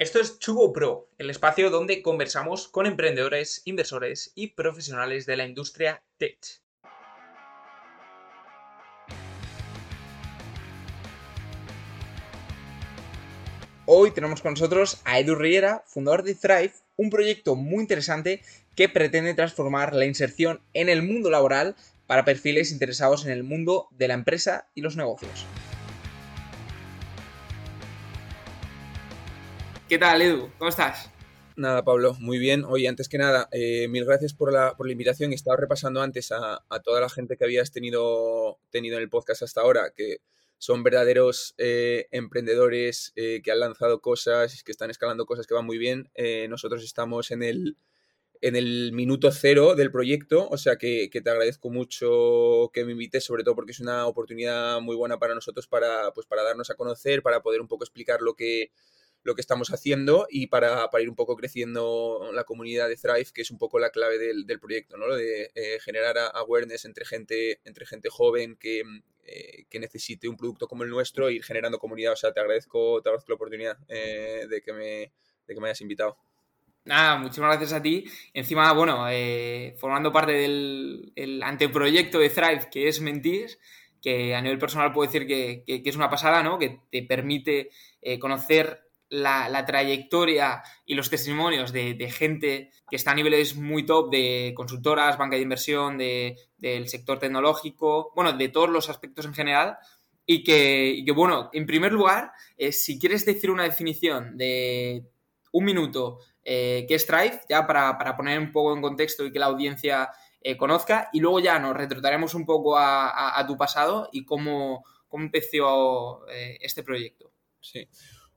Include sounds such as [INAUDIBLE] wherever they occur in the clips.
Esto es Chugo Pro, el espacio donde conversamos con emprendedores, inversores y profesionales de la industria tech. Hoy tenemos con nosotros a Edu Riera, fundador de Thrive, un proyecto muy interesante que pretende transformar la inserción en el mundo laboral para perfiles interesados en el mundo de la empresa y los negocios. ¿Qué tal, Edu? ¿Cómo estás? Nada, Pablo, muy bien. Oye, antes que nada, eh, mil gracias por la, invitación. Estaba repasando antes a, toda la gente que habías tenido, tenido en el podcast hasta ahora, que son verdaderos eh, emprendedores eh, que han lanzado cosas, que están escalando cosas que van muy bien. nosotros estamos en el, en el minuto cero del proyecto, o sea que, que, te agradezco mucho que me invites, sobre todo porque es una oportunidad muy buena para nosotros para, pues, para darnos a conocer, para poder un poco explicar lo que lo que estamos haciendo y para, ir un poco creciendo la comunidad de Thrive, que es un poco la clave del, proyecto, ¿no? De eh, generar awareness entre gente, entre gente joven que, eh, que, necesite un producto como el nuestro e ir generando comunidad. O sea, te agradezco, te agradezco la oportunidad eh, de, que me, de que me hayas invitado. Nada, muchísimas gracias a ti. Encima, bueno, formando parte del anteproyecto de Thrive, que es Mentir, que a nivel personal puedo decir que, que, es una pasada, ¿no? Que te permite conocer la, trayectoria y los testimonios de, gente que está a niveles muy top de consultoras, banca de inversión, del sector tecnológico, bueno, de todos los aspectos en general. Y que, bueno, en primer lugar, eh, si quieres decir una definición de un minuto eh, que es Strive, ya para, poner un poco en contexto y que la audiencia eh, conozca, y luego ya nos retrataremos un poco a, tu pasado y cómo, cómo empezó este proyecto. Sí.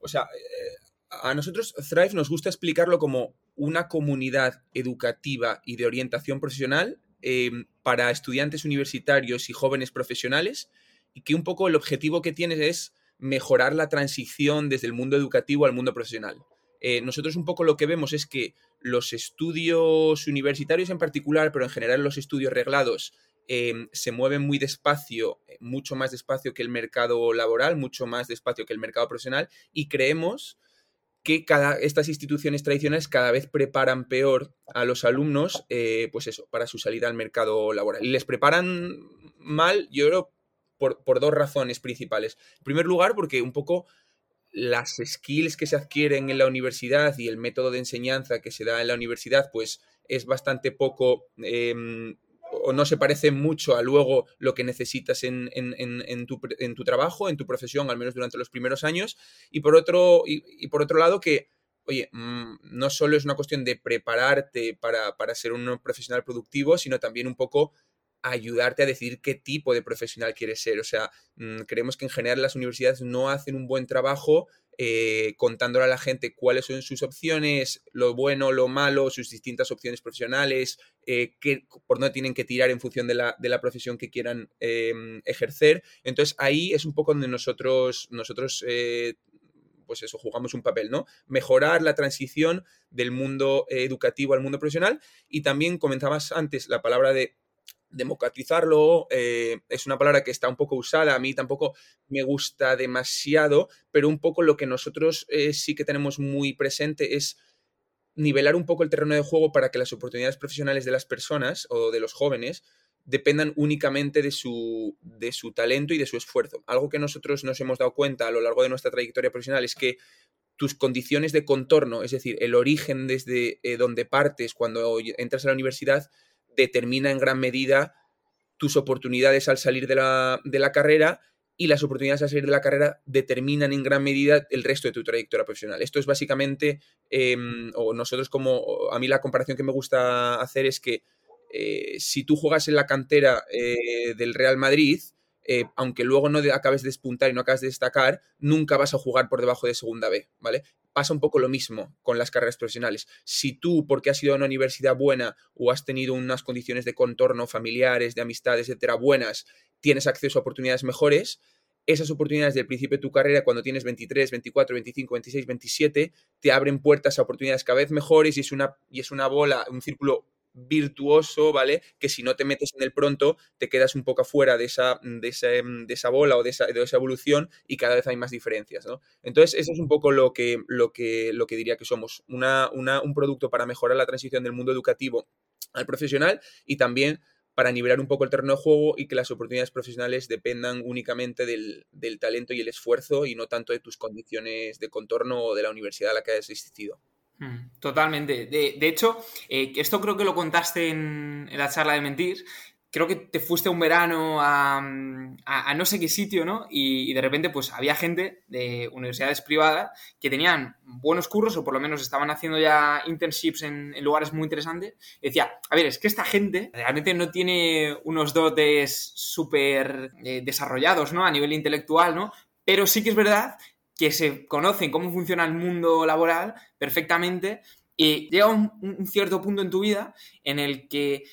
O sea, eh, a nosotros Thrive nos gusta explicarlo como una comunidad educativa y de orientación profesional em, para estudiantes universitarios y jóvenes profesionales y que un poco el objetivo que tienes es mejorar la transición desde el mundo educativo al mundo profesional. Eh, nosotros un poco lo que vemos es que los estudios universitarios en particular, pero en general los estudios reglados, Em, se mueven muy despacio, eh, mucho más despacio que el mercado laboral, mucho más despacio que el mercado profesional, y creemos que cada, estas instituciones tradicionales cada vez preparan peor a los alumnos, eh, pues eso, para su salida al mercado laboral. Y les preparan mal, yo creo, por, por dos razones principales. En primer lugar, porque un poco las skills que se adquieren en la universidad y el método de enseñanza que se da en la universidad, pues es bastante poco em, o no se parece mucho a luego lo que necesitas en, tu, trabajo, en tu profesión, al menos durante los primeros años. Y por otro, y, por otro lado, que, oye, mm, no solo es una cuestión de prepararte para, para ser un profesional productivo, sino también un poco ayudarte a decidir qué tipo de profesional quieres ser. O sea, mm, creemos que en general las universidades no hacen un buen trabajo eh, contándole a la gente cuáles son sus opciones, lo bueno, lo malo, sus distintas opciones profesionales, eh, por dónde tienen que tirar en función de la, de la profesión que quieran em, ejercer. Entonces ahí es un poco donde nosotros, nosotros eh, pues eso, jugamos un papel, ¿no? Mejorar la transición del mundo educativo al mundo profesional y también comentabas antes la palabra de democratizarlo eh, es una palabra que está un poco usada, a mí tampoco me gusta demasiado, pero un poco lo que nosotros eh, sí que tenemos muy presente es nivelar un poco el terreno de juego para que las oportunidades profesionales de las personas o de los jóvenes dependan únicamente de su, de su talento y de su esfuerzo. Algo que nosotros nos hemos dado cuenta a lo largo de nuestra trayectoria profesional es que tus condiciones de contorno, es decir, el origen desde eh, donde partes cuando entras a la universidad, determina en gran medida tus oportunidades al salir de la, de la carrera y las oportunidades al salir de la carrera determinan en gran medida el resto de tu trayectoria profesional. Esto es básicamente, em, o nosotros como, a mí la comparación que me gusta hacer es que eh, si tú juegas en la cantera eh, del Real Madrid, eh, aunque luego no acabes de despuntar y no acabes de destacar, nunca vas a jugar por debajo de segunda B, ¿vale? Pasa un poco lo mismo con las carreras profesionales. Si tú, porque has ido a una universidad buena o has tenido unas condiciones de contorno familiares, de amistades, etcétera, buenas, tienes acceso a oportunidades mejores, esas oportunidades del principio de tu carrera, cuando tienes 23, 24, 25, 26, 27, te abren puertas a oportunidades cada vez mejores y es una, y es una bola, un círculo virtuoso, ¿vale? Que si no te metes en el pronto, te quedas un poco afuera de esa, de esa, bola o de esa, de esa, evolución y cada vez hay más diferencias, ¿no? Entonces, eso es un poco lo que, lo que, lo que diría que somos, una, un producto para mejorar la transición del mundo educativo al profesional y también para nivelar un poco el terreno de juego y que las oportunidades profesionales dependan únicamente del, talento y el esfuerzo y no tanto de tus condiciones de contorno o de la universidad a la que hayas asistido. Mm, totalmente. De, hecho, eh, esto creo que lo contaste en, en, la charla de Mentir, creo que te fuiste un verano a, no sé qué sitio, ¿no? Y, de repente, pues había gente de universidades privadas que tenían buenos cursos o por lo menos estaban haciendo ya internships en, lugares muy interesantes. Decía, a ver, es que esta gente realmente no tiene unos dotes súper eh, desarrollados, ¿no? A nivel intelectual, ¿no? Pero sí que es verdad que se conocen cómo funciona el mundo laboral perfectamente y llega un cierto punto en tu vida en el que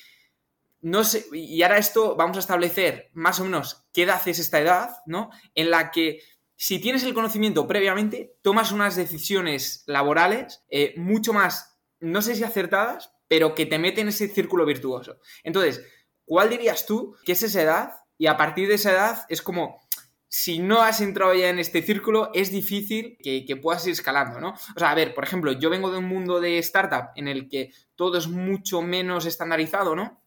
no sé, y ahora esto vamos a establecer más o menos qué edad es esta edad, ¿no? En la que si tienes el conocimiento previamente, tomas unas decisiones laborales eh, mucho más, no sé si acertadas, pero que te meten en ese círculo virtuoso. Entonces, ¿cuál dirías tú que es esa edad? Y a partir de esa edad es como, si no has entrado ya en este círculo, es difícil que, que, puedas ir escalando, ¿no? O sea, a ver, por ejemplo, yo vengo de un mundo de startup en el que todo es mucho menos estandarizado, ¿no?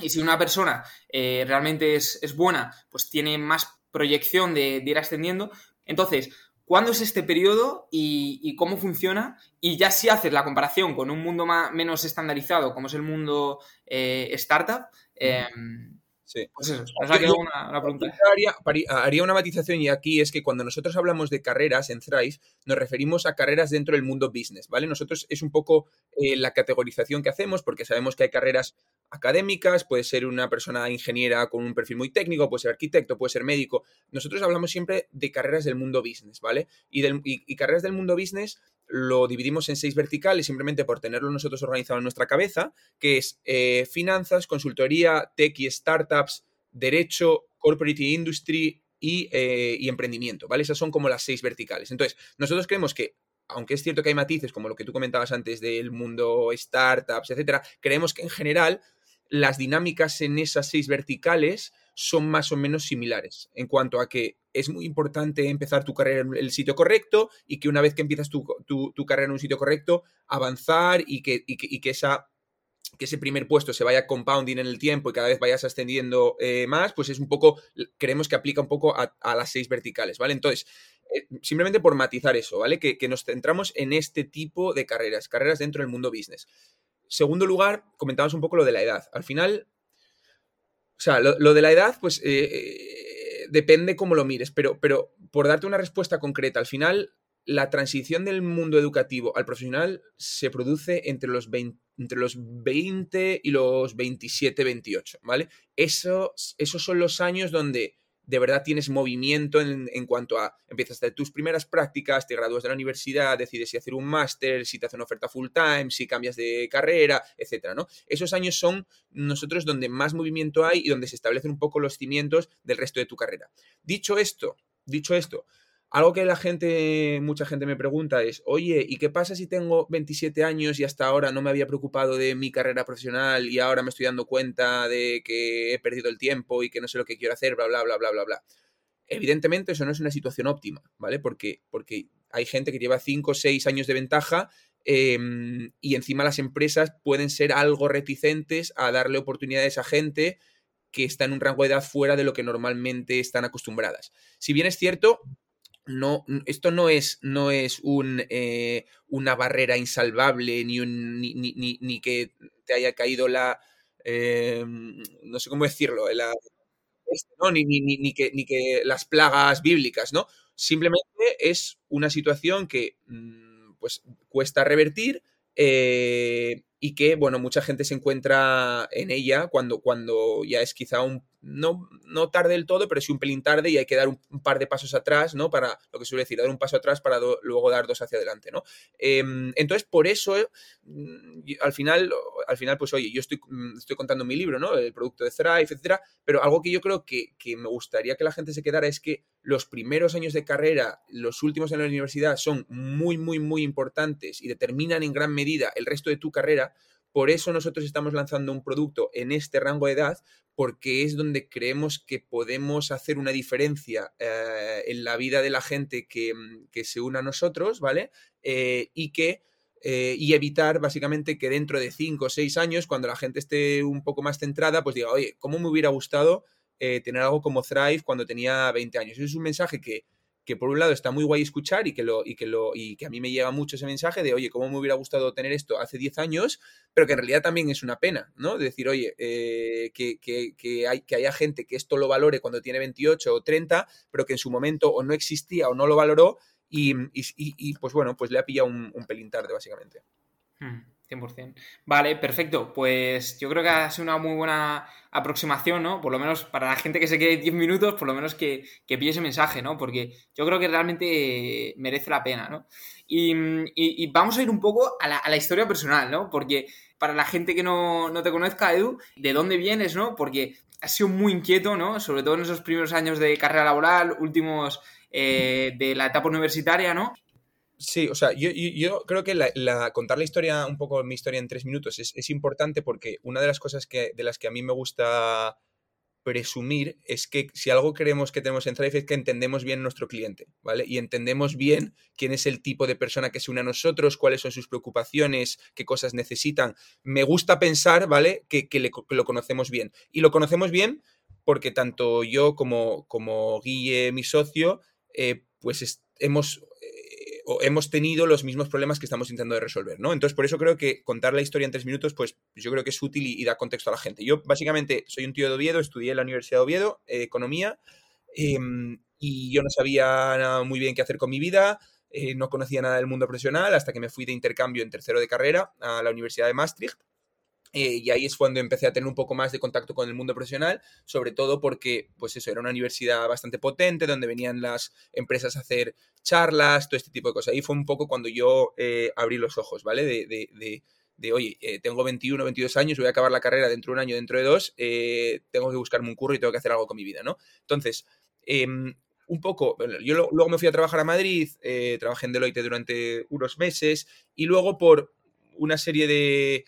Y si una persona eh, realmente es, buena, pues tiene más proyección de, ir ascendiendo. Entonces, ¿cuándo es este periodo y, cómo funciona? Y ya si haces la comparación con un mundo más, menos estandarizado, como es el mundo eh, startup, Sí. Pues eso, una, pregunta. Haría, una matización y aquí es que cuando nosotros hablamos de carreras en Thrive, nos referimos a carreras dentro del mundo business, ¿vale? Nosotros es un poco eh, la categorización que hacemos porque sabemos que hay carreras académicas, puede ser una persona ingeniera con un perfil muy técnico, puede ser arquitecto, puede ser médico. Nosotros hablamos siempre de carreras del mundo business, ¿vale? Y, y carreras del mundo business lo dividimos en seis verticales simplemente por tenerlo nosotros organizado en nuestra cabeza, que es eh, finanzas, consultoría, tech y startups, derecho, corporate industry y, eh, y, emprendimiento, ¿vale? Esas son como las seis verticales. Entonces, nosotros creemos que, aunque es cierto que hay matices, como lo que tú comentabas antes del mundo startups, etcétera, creemos que en general las dinámicas en esas seis verticales son más o menos similares en cuanto a que es muy importante empezar tu carrera en el sitio correcto y que una vez que empiezas tu, carrera en un sitio correcto, avanzar y que, que, esa, que ese primer puesto se vaya compounding en el tiempo y cada vez vayas ascendiendo eh, más, pues es un poco, creemos que aplica un poco a, las seis verticales, ¿vale? Entonces, eh, simplemente por matizar eso, ¿vale? Que, que nos centramos en este tipo de carreras, carreras dentro del mundo business. Segundo lugar, comentamos un poco lo de la edad. Al final, o sea, lo, de la edad, pues eh, eh, depende cómo lo mires, pero, pero por darte una respuesta concreta, al final la transición del mundo educativo al profesional se produce entre los 20, entre los 20 y los 27, 28, ¿vale? Eso, esos son los años donde de verdad tienes movimiento en, cuanto a empiezas a hacer tus primeras prácticas, te gradúas de la universidad, decides si hacer un máster, si te hace una oferta full time, si cambias de carrera, etcétera, ¿no? Esos años son nosotros donde más movimiento hay y donde se establecen un poco los cimientos del resto de tu carrera. Dicho esto, dicho esto, algo que la gente, mucha gente me pregunta es, oye, ¿y qué pasa si tengo 27 años y hasta ahora no me había preocupado de mi carrera profesional y ahora me estoy dando cuenta de que he perdido el tiempo y que no sé lo que quiero hacer, bla, bla, bla, bla, bla, bla? Evidentemente eso no es una situación óptima, ¿vale? Porque, porque hay gente que lleva 5 o 6 años de ventaja em, y encima las empresas pueden ser algo reticentes a darle oportunidades a gente que está en un rango de edad fuera de lo que normalmente están acostumbradas. Si bien es cierto, no, esto no es, no es un, eh, una barrera insalvable ni, un, ni, ni, ni, que te haya caído la, eh, no sé cómo decirlo, este, ni, ni, que, ni que las plagas bíblicas, ¿no? Simplemente es una situación que mm, pues, cuesta revertir eh, y que, bueno, mucha gente se encuentra en ella cuando, cuando ya es quizá un, no, no tarde del todo, pero sí un pelín tarde y hay que dar un, par de pasos atrás, ¿no? Para, lo que suele decir, dar un paso atrás para luego dar dos hacia adelante, ¿no? Em, entonces, por eso, mm, al final, al final, pues oye, yo estoy, mm, estoy contando mi libro, ¿no? El producto de Thrive, etcétera, pero algo que yo creo que, que me gustaría que la gente se quedara es que los primeros años de carrera, los últimos en la universidad son muy, muy, muy importantes y determinan en gran medida el resto de tu carrera Por eso nosotros estamos lanzando un producto en este rango de edad, porque es donde creemos que podemos hacer una diferencia eh, en la vida de la gente que, se une a nosotros, ¿vale? Eh, y que eh, y evitar básicamente que dentro de 5 o 6 años, cuando la gente esté un poco más centrada, pues diga, oye, ¿cómo me hubiera gustado tener algo como Thrive cuando tenía 20 años? Es un mensaje que, que por un lado está muy guay escuchar y que, lo, y, que lo, y que a mí me llega mucho ese mensaje de, oye, ¿cómo me hubiera gustado tener esto hace 10 años? Pero que en realidad también es una pena, ¿no? De decir, oye, eh, que, que, hay, que haya gente que esto lo valore cuando tiene 28 o 30, pero que en su momento o no existía o no lo valoró y, y, pues bueno, pues le ha pillado un, pelín tarde, básicamente. Hmm. 100%. Vale, perfecto. Pues yo creo que ha sido una muy buena aproximación, ¿no? Por lo menos para la gente que se quede 10 minutos, por lo menos que, que pille ese mensaje, ¿no? Porque yo creo que realmente merece la pena, ¿no? Y, vamos a ir un poco a la, historia personal, ¿no? Porque para la gente que no, te conozca, Edu, ¿de dónde vienes, no? Porque has sido muy inquieto, ¿no? Sobre todo en esos primeros años de carrera laboral, últimos eh, de la etapa universitaria, ¿no? Sí, o sea, yo, creo que contar la historia, un poco mi historia en tres minutos, es, importante porque una de las cosas que, de las que a mí me gusta presumir es que si algo creemos que tenemos en Thrive es que entendemos bien nuestro cliente, ¿vale? Y entendemos bien quién es el tipo de persona que se une a nosotros, cuáles son sus preocupaciones, qué cosas necesitan. Me gusta pensar, ¿vale? Que, lo conocemos bien. Y lo conocemos bien porque tanto yo como, como Guille, mi socio, eh, pues hemos hemos tenido los mismos problemas que estamos intentando resolver, ¿no? Entonces, por eso creo que contar la historia en tres minutos, pues yo creo que es útil y, da contexto a la gente. Yo, básicamente, soy un tío de Oviedo, estudié en la Universidad de Oviedo, eh, Economía, em, y yo no sabía muy bien qué hacer con mi vida, eh, no conocía nada del mundo profesional hasta que me fui de intercambio en tercero de carrera a la Universidad de Maastricht eh, y ahí es cuando empecé a tener un poco más de contacto con el mundo profesional, sobre todo porque, pues eso, era una universidad bastante potente, donde venían las empresas a hacer charlas, todo este tipo de cosas. Ahí fue un poco cuando yo eh, abrí los ojos, ¿vale? De, de, oye, eh, tengo 21, 22 años, voy a acabar la carrera dentro de un año, dentro de dos, tengo que buscarme un curro y tengo que hacer algo con mi vida, ¿no? Entonces, em, un poco, yo luego me fui a trabajar a Madrid, trabajé en Deloitte durante unos meses y luego por una serie de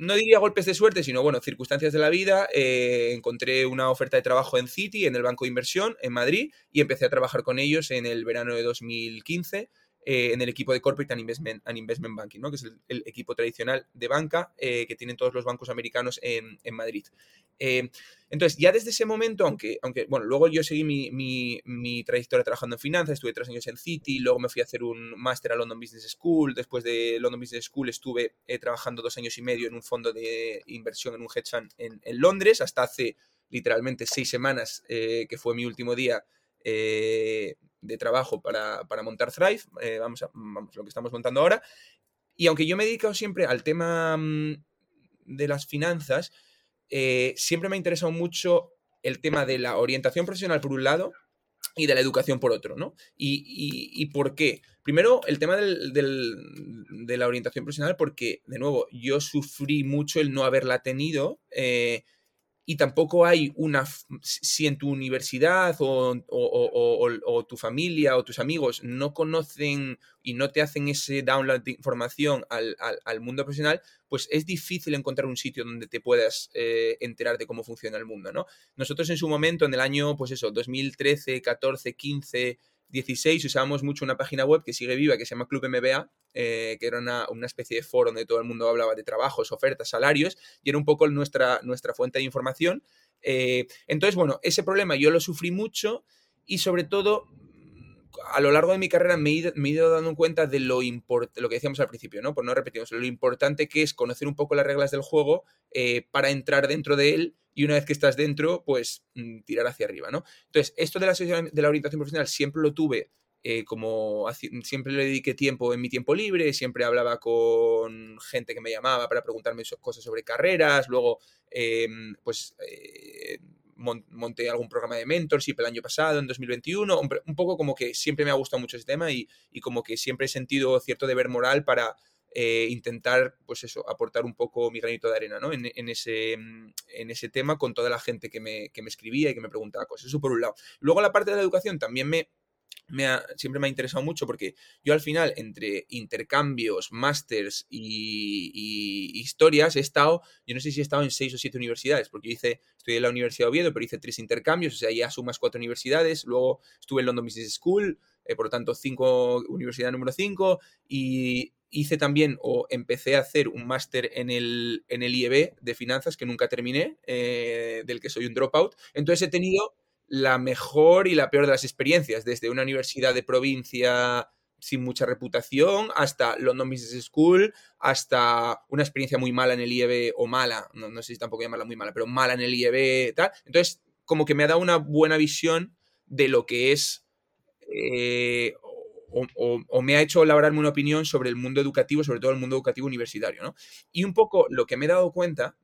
no diría golpes de suerte, sino bueno, circunstancias de la vida, eh, encontré una oferta de trabajo en Citi, en el Banco de Inversión, en Madrid, y empecé a trabajar con ellos en el verano de 2015. Eh, en el equipo de Corporate and Investment, Investment Banking, ¿no? que es el, equipo tradicional de banca eh, que tienen todos los bancos americanos en, Madrid. Eh, entonces, ya desde ese momento, aunque, aunque bueno, luego yo seguí mi, trayectoria trabajando en finanzas, estuve tres años en Citi, luego me fui a hacer un máster a London Business School, después de London Business School estuve trabajando dos años y medio en un fondo de inversión, en un hedge fund en, en Londres, hasta hace literalmente seis semanas, que fue mi último día de trabajo para, montar Thrive, eh, vamos, a, lo que estamos montando ahora. Y aunque yo me he dedicado siempre al tema mm, de las finanzas, eh, siempre me ha interesado mucho el tema de la orientación profesional por un lado y de la educación por otro, ¿no? ¿Y, por qué? Primero, el tema de la orientación profesional, porque, de nuevo, yo sufrí mucho el no haberla tenido. Eh, y tampoco hay una, si en tu universidad o, tu familia o tus amigos no conocen y no te hacen ese download de información al, mundo profesional, pues es difícil encontrar un sitio donde te puedas eh, enterar de cómo funciona el mundo, ¿no? Nosotros en su momento, en el año, pues eso, 2013, 14, 15, 16 usábamos mucho una página web que sigue viva, que se llama Club MBA, eh, que era una, especie de foro donde todo el mundo hablaba de trabajos, ofertas, salarios, y era un poco nuestra, nuestra fuente de información. Eh, entonces, bueno, ese problema yo lo sufrí mucho y sobre todo a lo largo de mi carrera me he ido, dando cuenta de lo, lo que decíamos al principio, ¿no? Por no repetirnos, lo importante que es conocer un poco las reglas del juego eh, para entrar dentro de él y una vez que estás dentro, pues mm, tirar hacia arriba, ¿no? Entonces, esto de la, de la orientación profesional siempre lo tuve eh, como siempre le dediqué tiempo en mi tiempo libre, siempre hablaba con gente que me llamaba para preguntarme cosas sobre carreras, luego em, pues eh, monté algún programa de mentorship el año pasado, en 2021, un, poco como que siempre me ha gustado mucho ese tema y, como que siempre he sentido cierto deber moral para eh, intentar, pues eso, aportar un poco mi granito de arena, ¿no? En, ese, en ese tema con toda la gente que me, que me escribía y que me preguntaba cosas. Eso por un lado. Luego la parte de la educación también me, me ha, siempre me ha interesado mucho porque yo al final, entre intercambios, másters y, historias, he estado, yo no sé si he estado en seis o siete universidades, porque yo hice, estudié en la Universidad de Oviedo, pero hice tres intercambios, o sea, ya sumas cuatro universidades, luego estuve en London Business School, eh, por lo tanto, cinco, universidad número cinco, y hice también, o empecé a hacer un máster en el, en el IEB de finanzas, que nunca terminé, eh, del que soy un dropout. Entonces he tenido la mejor y la peor de las experiencias, desde una universidad de provincia sin mucha reputación, hasta London Business School, hasta una experiencia muy mala en el IEB, o mala, no, sé si tampoco llamarla muy mala, pero mala en el IEB, tal. Entonces, como que me ha dado una buena visión de lo que es, eh, o, me ha hecho elaborarme una opinión sobre el mundo educativo, sobre todo el mundo educativo universitario, ¿no? Y un poco lo que me he dado cuenta,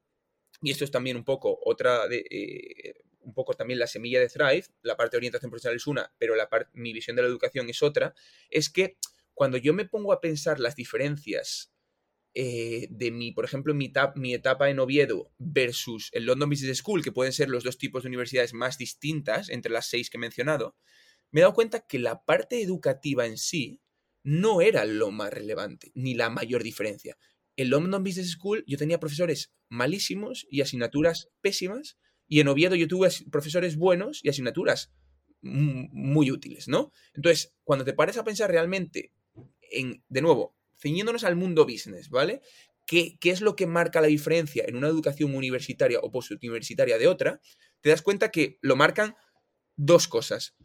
y esto es también un poco otra de... Eh, un poco también la semilla de Thrive, la parte de orientación profesional es una, pero mi visión de la educación es otra, es que cuando yo me pongo a pensar las diferencias eh, de mi, por ejemplo, mi, mi, etapa en Oviedo versus el London Business School, que pueden ser los dos tipos de universidades más distintas entre las seis que he mencionado, me he dado cuenta que la parte educativa en sí no era lo más relevante, ni la mayor diferencia. En London Business School yo tenía profesores malísimos y asignaturas pésimas, y en Oviedo yo tuve profesores buenos y asignaturas muy útiles, ¿no? Entonces, cuando te pares a pensar realmente en, de nuevo, ciñéndonos al mundo business, ¿vale? ¿Qué, ¿Qué, es lo que marca la diferencia en una educación universitaria o postuniversitaria de otra? Te das cuenta que lo marcan dos cosas.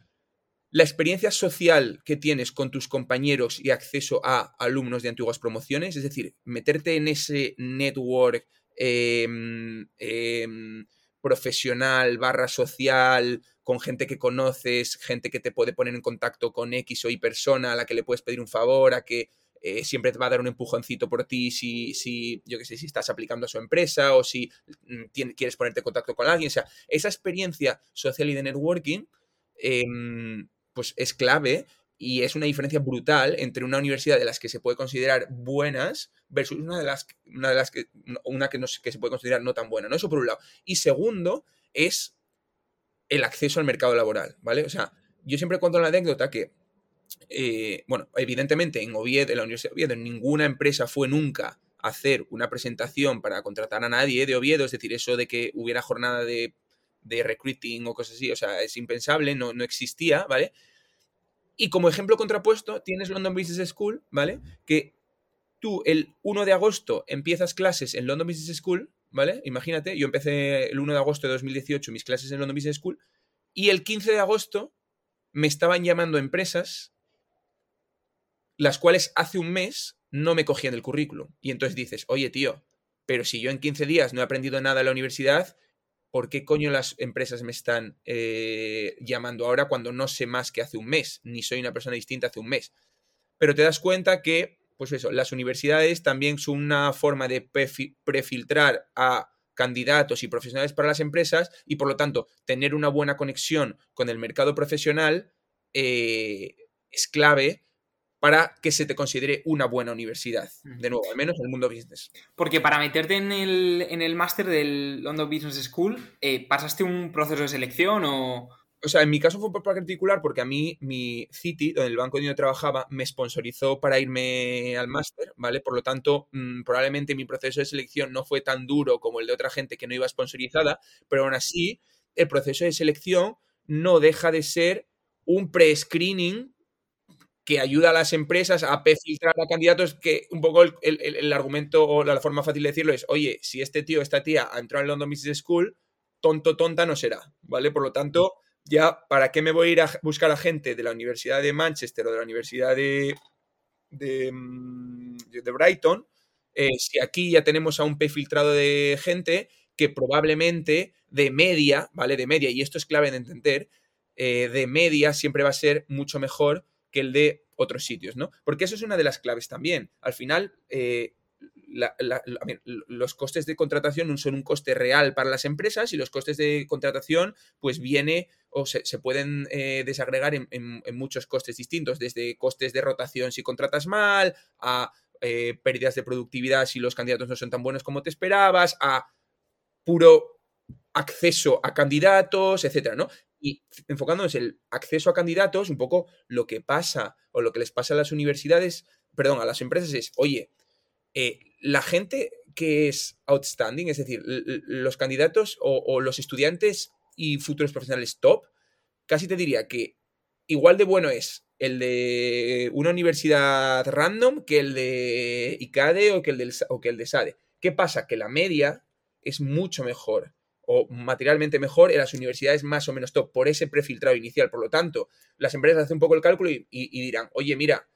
La experiencia social que tienes con tus compañeros y acceso a alumnos de antiguas promociones, es decir, meterte en ese network eh, profesional barra social, con gente que conoces, gente que te puede poner en contacto con X o Y persona a la que le puedes pedir un favor, a que eh, siempre te va a dar un empujoncito por ti si, si yo que sé, si estás aplicando a su empresa o si mm, quieres ponerte en contacto con alguien. O sea, esa experiencia social y de networking, em, pues es clave y es una diferencia brutal entre una universidad de las que se puede considerar buenas versus una de las, una de las que, una que, no, que se puede considerar no tan buena, ¿no? Eso por un lado. Y segundo es el acceso al mercado laboral, ¿vale? O sea, yo siempre cuento la anécdota que, eh, bueno, evidentemente en Oviedo, en la Universidad de Oviedo, ninguna empresa fue nunca a hacer una presentación para contratar a nadie de Oviedo, es decir, eso de que hubiera jornada de, de recruiting o cosas así, o sea, es impensable, no, no existía, ¿vale? Y como ejemplo contrapuesto, tienes London Business School, ¿vale? Que tú el 1 de agosto empiezas clases en London Business School, ¿vale? Imagínate, yo empecé el 1 de agosto de 2018 mis clases en London Business School y el 15 de agosto me estaban llamando empresas las cuales hace un mes no me cogían el currículum. Y entonces dices, oye tío, pero si yo en 15 días no he aprendido nada en la universidad, ¿por qué coño las empresas me están eh, llamando ahora cuando no sé más que hace un mes, ni soy una persona distinta hace un mes? Pero te das cuenta que, pues eso, las universidades también son una forma de prefiltrar a candidatos y profesionales para las empresas y por lo tanto tener una buena conexión con el mercado profesional eh, es clave para que se te considere una buena universidad. De nuevo, al menos en el mundo business. Porque para meterte en el, en el máster del London Business School, eh, ¿pasaste un proceso de selección o...? O sea, en mi caso fue por particular porque a mí mi City, donde el banco donde yo trabajaba, me sponsorizó para irme al máster, ¿vale? Por lo tanto, mm, probablemente mi proceso de selección no fue tan duro como el de otra gente que no iba sponsorizada, pero aún así, el proceso de selección no deja de ser un pre-screening que ayuda a las empresas a filtrar a candidatos, que un poco el, argumento o la forma fácil de decirlo es, oye, si este tío, esta tía ha entrado en London Business School, tonto, tonta no será, ¿vale? Por lo tanto, ya, ¿para qué me voy a ir a buscar a gente de la Universidad de Manchester o de la Universidad de, de, mm, Brighton? Eh, si aquí ya tenemos a un P filtrado de gente que probablemente de media, ¿vale? De media, y esto es clave de entender, eh, de media siempre va a ser mucho mejor que el de otros sitios, ¿no? Porque eso es una de las claves también. Al final, eh, los costes de contratación son un coste real para las empresas y los costes de contratación pues viene o se, pueden eh, desagregar en, muchos costes distintos, desde costes de rotación si contratas mal, a eh, pérdidas de productividad si los candidatos no son tan buenos como te esperabas, a puro acceso a candidatos, etcétera, ¿no? Y enfocándonos en el acceso a candidatos, un poco lo que pasa o lo que les pasa a las universidades, perdón, a las empresas es, oye, eh, la gente que es outstanding, es decir, los candidatos o, los estudiantes y futuros profesionales top, casi te diría que igual de bueno es el de una universidad random que el de ICADE o que el, del, o que el de SADE. ¿Qué pasa? Que la media es mucho mejor o materialmente mejor en las universidades más o menos top por ese prefiltrado inicial. Por lo tanto, las empresas hacen un poco el cálculo y, dirán, oye, mira,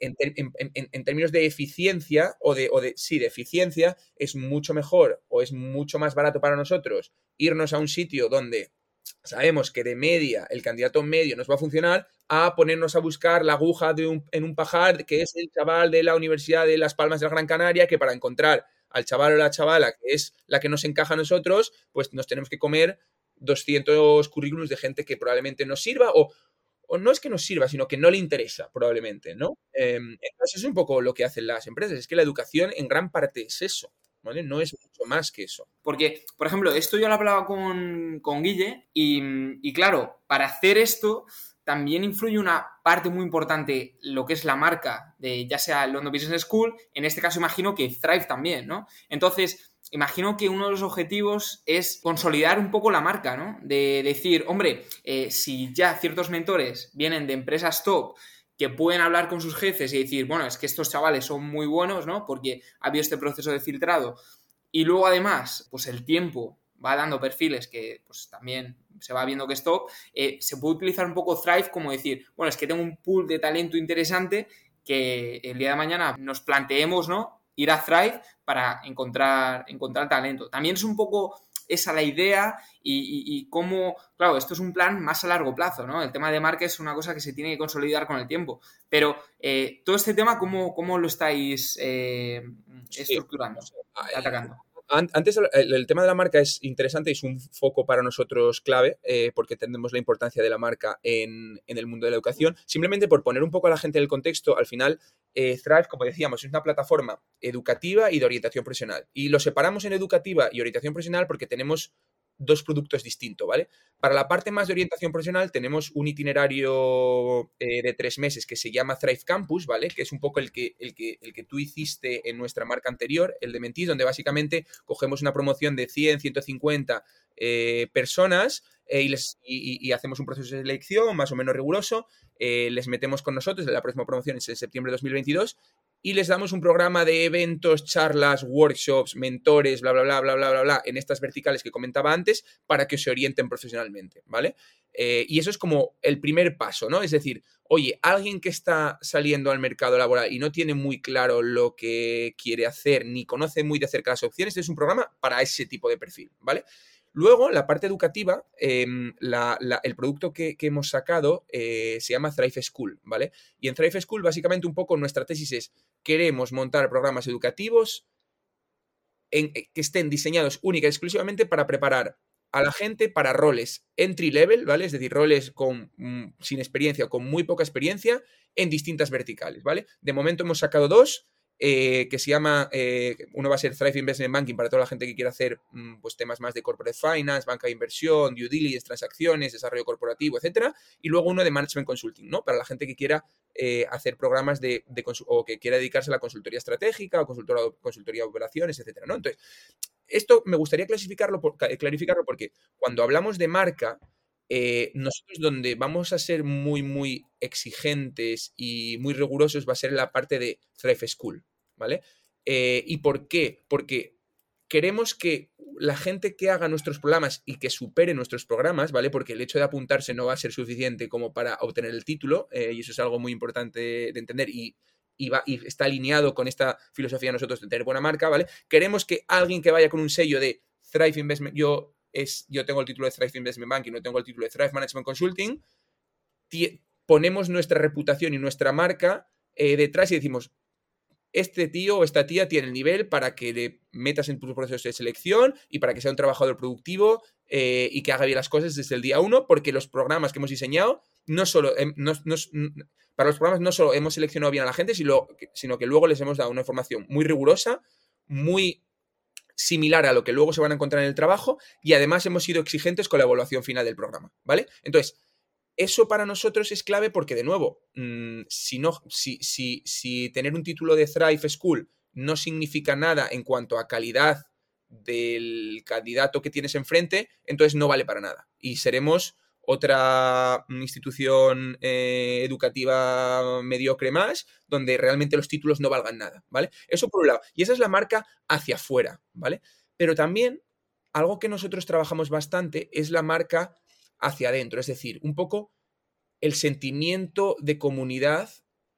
en, términos de eficiencia o de, o de, sí, de eficiencia, es mucho mejor o es mucho más barato para nosotros irnos a un sitio donde sabemos que de media el candidato medio nos va a funcionar a ponernos a buscar la aguja de un, en un pajar que es el chaval de la Universidad de Las Palmas de la Gran Canaria que para encontrar al chaval o la chavala, que es la que nos encaja a nosotros, pues nos tenemos que comer 200 currículums de gente que probablemente nos sirva o, no es que nos sirva, sino que no le interesa, probablemente, ¿no? Em, entonces es un poco lo que hacen las empresas, es que la educación en gran parte es eso. No es mucho más que eso. Porque, por ejemplo, esto yo lo hablaba con, con Guille y claro, para hacer esto también influye una parte muy importante lo que es la marca de ya sea London Business School, en este caso imagino que Thrive también, ¿no? Entonces, imagino que uno de los objetivos es consolidar un poco la marca, ¿no? De decir, hombre, eh, si ya ciertos mentores vienen de empresas top que pueden hablar con sus jefes y decir, bueno, es que estos chavales son muy buenos, ¿no? Porque ha habido este proceso de filtrado. Y luego además, pues el tiempo va dando perfiles que pues también se va viendo que es top, eh, se puede utilizar un poco Thrive como decir, bueno, es que tengo un pool de talento interesante que el día de mañana nos planteemos, ¿no? Ir a Thrive para encontrar, encontrar talento. También es un poco esa la idea y, cómo, claro, esto es un plan más a largo plazo, ¿no? El tema de marca es una cosa que se tiene que consolidar con el tiempo. Pero eh, todo este tema, ¿cómo, cómo lo estáis eh, estructurando, atacando? Antes el, tema de la marca es interesante y es un foco para nosotros clave eh, porque entendemos la importancia de la marca en, el mundo de la educación. Simplemente por poner un poco a la gente en el contexto, al final eh, Thrive, como decíamos, es una plataforma educativa y de orientación profesional. Y lo separamos en educativa y orientación profesional porque tenemos dos productos distintos, ¿vale? Para la parte más de orientación profesional tenemos un itinerario eh, de tres meses que se llama Thrive Campus, ¿vale? Que es un poco el que, el que, el que tú hiciste en nuestra marca anterior, el de Mentis, donde básicamente cogemos una promoción de 100, 150 eh, personas eh, y, les, y, hacemos un proceso de selección más o menos riguroso, les metemos con nosotros, la próxima promoción es en septiembre de 2022 y les damos un programa de eventos, charlas, workshops, mentores, bla, bla, bla, bla, bla, bla, bla, en estas verticales que comentaba antes, para que se orienten profesionalmente, ¿vale? Eh, y eso es como el primer paso, ¿no? Es decir, oye, alguien que está saliendo al mercado laboral y no tiene muy claro lo que quiere hacer, ni conoce muy de cerca las opciones, es un programa para ese tipo de perfil, ¿vale? Luego, la parte educativa, em, el producto que, hemos sacado eh, se llama Thrive School, ¿vale? Y en Thrive School, básicamente, un poco nuestra tesis es, queremos montar programas educativos eh, que estén diseñados única y exclusivamente para preparar a la gente para roles entry level, ¿vale? Es decir, roles con, mm, sin experiencia o con muy poca experiencia en distintas verticales, ¿vale? De momento hemos sacado dos, eh, que se llama, eh, uno va a ser Thrive Investment Banking para toda la gente que quiera hacer mm, pues, temas más de corporate finance, banca de inversión, due diligence, transacciones, desarrollo corporativo, etcétera, y luego uno de management consulting, ¿no? Para la gente que quiera eh, hacer programas de, o que quiera dedicarse a la consultoría estratégica o consultoría, consultoría de operaciones, etcétera, ¿no? Entonces, esto me gustaría clasificarlo clarificarlo porque cuando hablamos de marca, nosotros donde vamos a ser muy, muy exigentes y muy rigurosos va a ser la parte de Thrive School. ¿Vale? Eh, ¿Y por qué? Porque queremos que la gente que haga nuestros programas y que supere nuestros programas, ¿vale? Porque el hecho de apuntarse no va a ser suficiente como para obtener el título, eh, y eso es algo muy importante de entender y, va, y, está alineado con esta filosofía de nosotros de tener buena marca, ¿vale? Queremos que alguien que vaya con un sello de Thrive Investment, yo, es, yo tengo el título de Thrive Investment Banking, no tengo el título de Thrive Management Consulting, ponemos nuestra reputación y nuestra marca eh, detrás y decimos, este tío o esta tía tiene el nivel para que le metas en tus procesos de selección y para que sea un trabajador productivo eh, y que haga bien las cosas desde el día uno, porque los programas que hemos diseñado, no solo, para los programas no solo hemos seleccionado bien a la gente, sino, sino que luego les hemos dado una información muy rigurosa, muy similar a lo que luego se van a encontrar en el trabajo y además hemos sido exigentes con la evaluación final del programa, ¿vale? Entonces, eso para nosotros es clave porque, de nuevo, mm, si, no, si, si, si tener un título de Thrive School no significa nada en cuanto a calidad del candidato que tienes enfrente, entonces no vale para nada. Y seremos otra institución eh, educativa mediocre más, donde realmente los títulos no valgan nada, ¿vale? Eso por un lado. Y esa es la marca hacia afuera, ¿vale? Pero también algo que nosotros trabajamos bastante es la marca hacia adentro, es decir, un poco el sentimiento de comunidad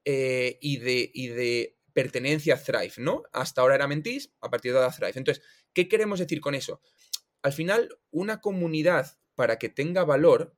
eh, y, de, y de pertenencia a Thrive, ¿no? Hasta ahora era Mentis, a partir de ahora Thrive. Entonces, ¿qué queremos decir con eso? Al final, una comunidad, para que tenga valor,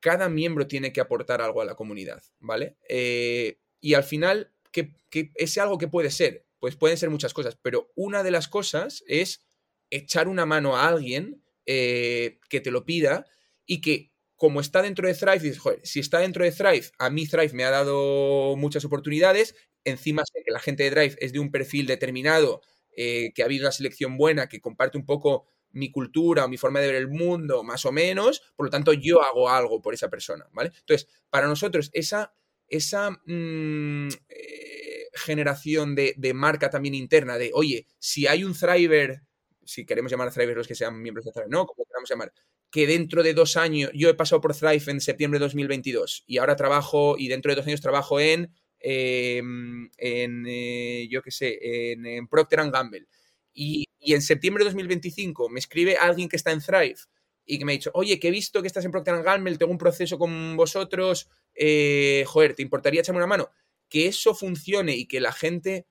cada miembro tiene que aportar algo a la comunidad, ¿vale? Eh, y al final, ¿qué, es algo que puede ser? Pues pueden ser muchas cosas, pero una de las cosas es echar una mano a alguien eh, que te lo pida y que como está dentro de Thrive, dices, joder, si está dentro de Thrive, a mí Thrive me ha dado muchas oportunidades, encima sé que la gente de Drive es de un perfil determinado, eh, que ha habido una selección buena, que comparte un poco mi cultura o mi forma de ver el mundo, más o menos, por lo tanto yo hago algo por esa persona, ¿vale? Entonces, para nosotros, esa, esa mm, eh, generación de, marca también interna, de, oye, si hay un Thriver, si queremos llamar a Thriver los que sean miembros de Thrive, no, como queramos llamar, que dentro de dos años, yo he pasado por Thrive en septiembre de 2022 y ahora trabajo, y dentro de dos años trabajo en, em, en eh, yo qué sé, en, en Procter Gamble y, en septiembre de 2025 me escribe alguien que está en Thrive y que me ha dicho, oye, que he visto que estás en Procter Gamble, tengo un proceso con vosotros, eh, joder, ¿te importaría echarme una mano? Que eso funcione y que la gente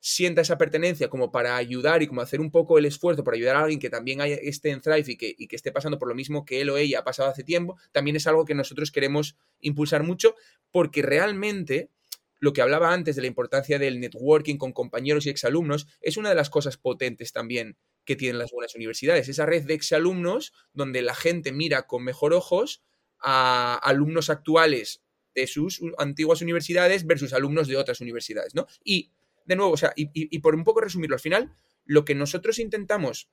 sienta esa pertenencia como para ayudar y como hacer un poco el esfuerzo para ayudar a alguien que también esté en Thrive y que, y que esté pasando por lo mismo que él o ella ha pasado hace tiempo, también es algo que nosotros queremos impulsar mucho porque realmente lo que hablaba antes de la importancia del networking con compañeros y exalumnos, es una de las cosas potentes también que tienen las buenas universidades. Esa red de exalumnos donde la gente mira con mejor ojos a alumnos actuales de sus antiguas universidades versus alumnos de otras universidades, ¿no? Y, de nuevo, o sea, y, por un poco resumirlo, al final, lo que nosotros intentamos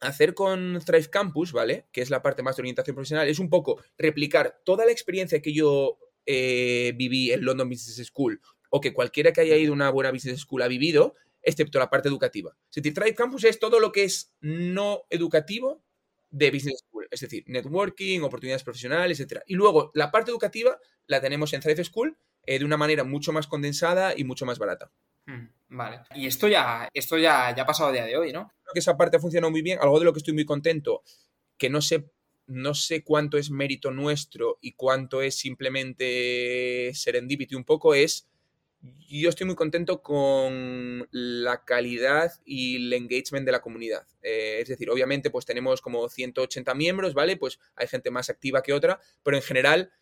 hacer con Thrive Campus, ¿vale? Que es la parte más de orientación profesional, es un poco replicar toda la experiencia que yo eh, viví en London Business School o que cualquiera que haya ido a una buena Business School ha vivido, excepto la parte educativa. Si Thrive Campus es todo lo que es no educativo de Business School, es decir, networking, oportunidades profesionales, etc. Y luego la parte educativa la tenemos en Thrive School eh, de una manera mucho más condensada y mucho más barata. Hmm, vale. Y esto ya, esto ya, ya ha pasado a día de hoy, ¿no? Creo que esa parte ha funcionado muy bien. Algo de lo que estoy muy contento, que no sé no sé cuánto es mérito nuestro y cuánto es simplemente serendipity un poco, es yo estoy muy contento con la calidad y el engagement de la comunidad. Eh, es decir, obviamente pues tenemos como 180 miembros, ¿vale? Pues hay gente más activa que otra, pero en general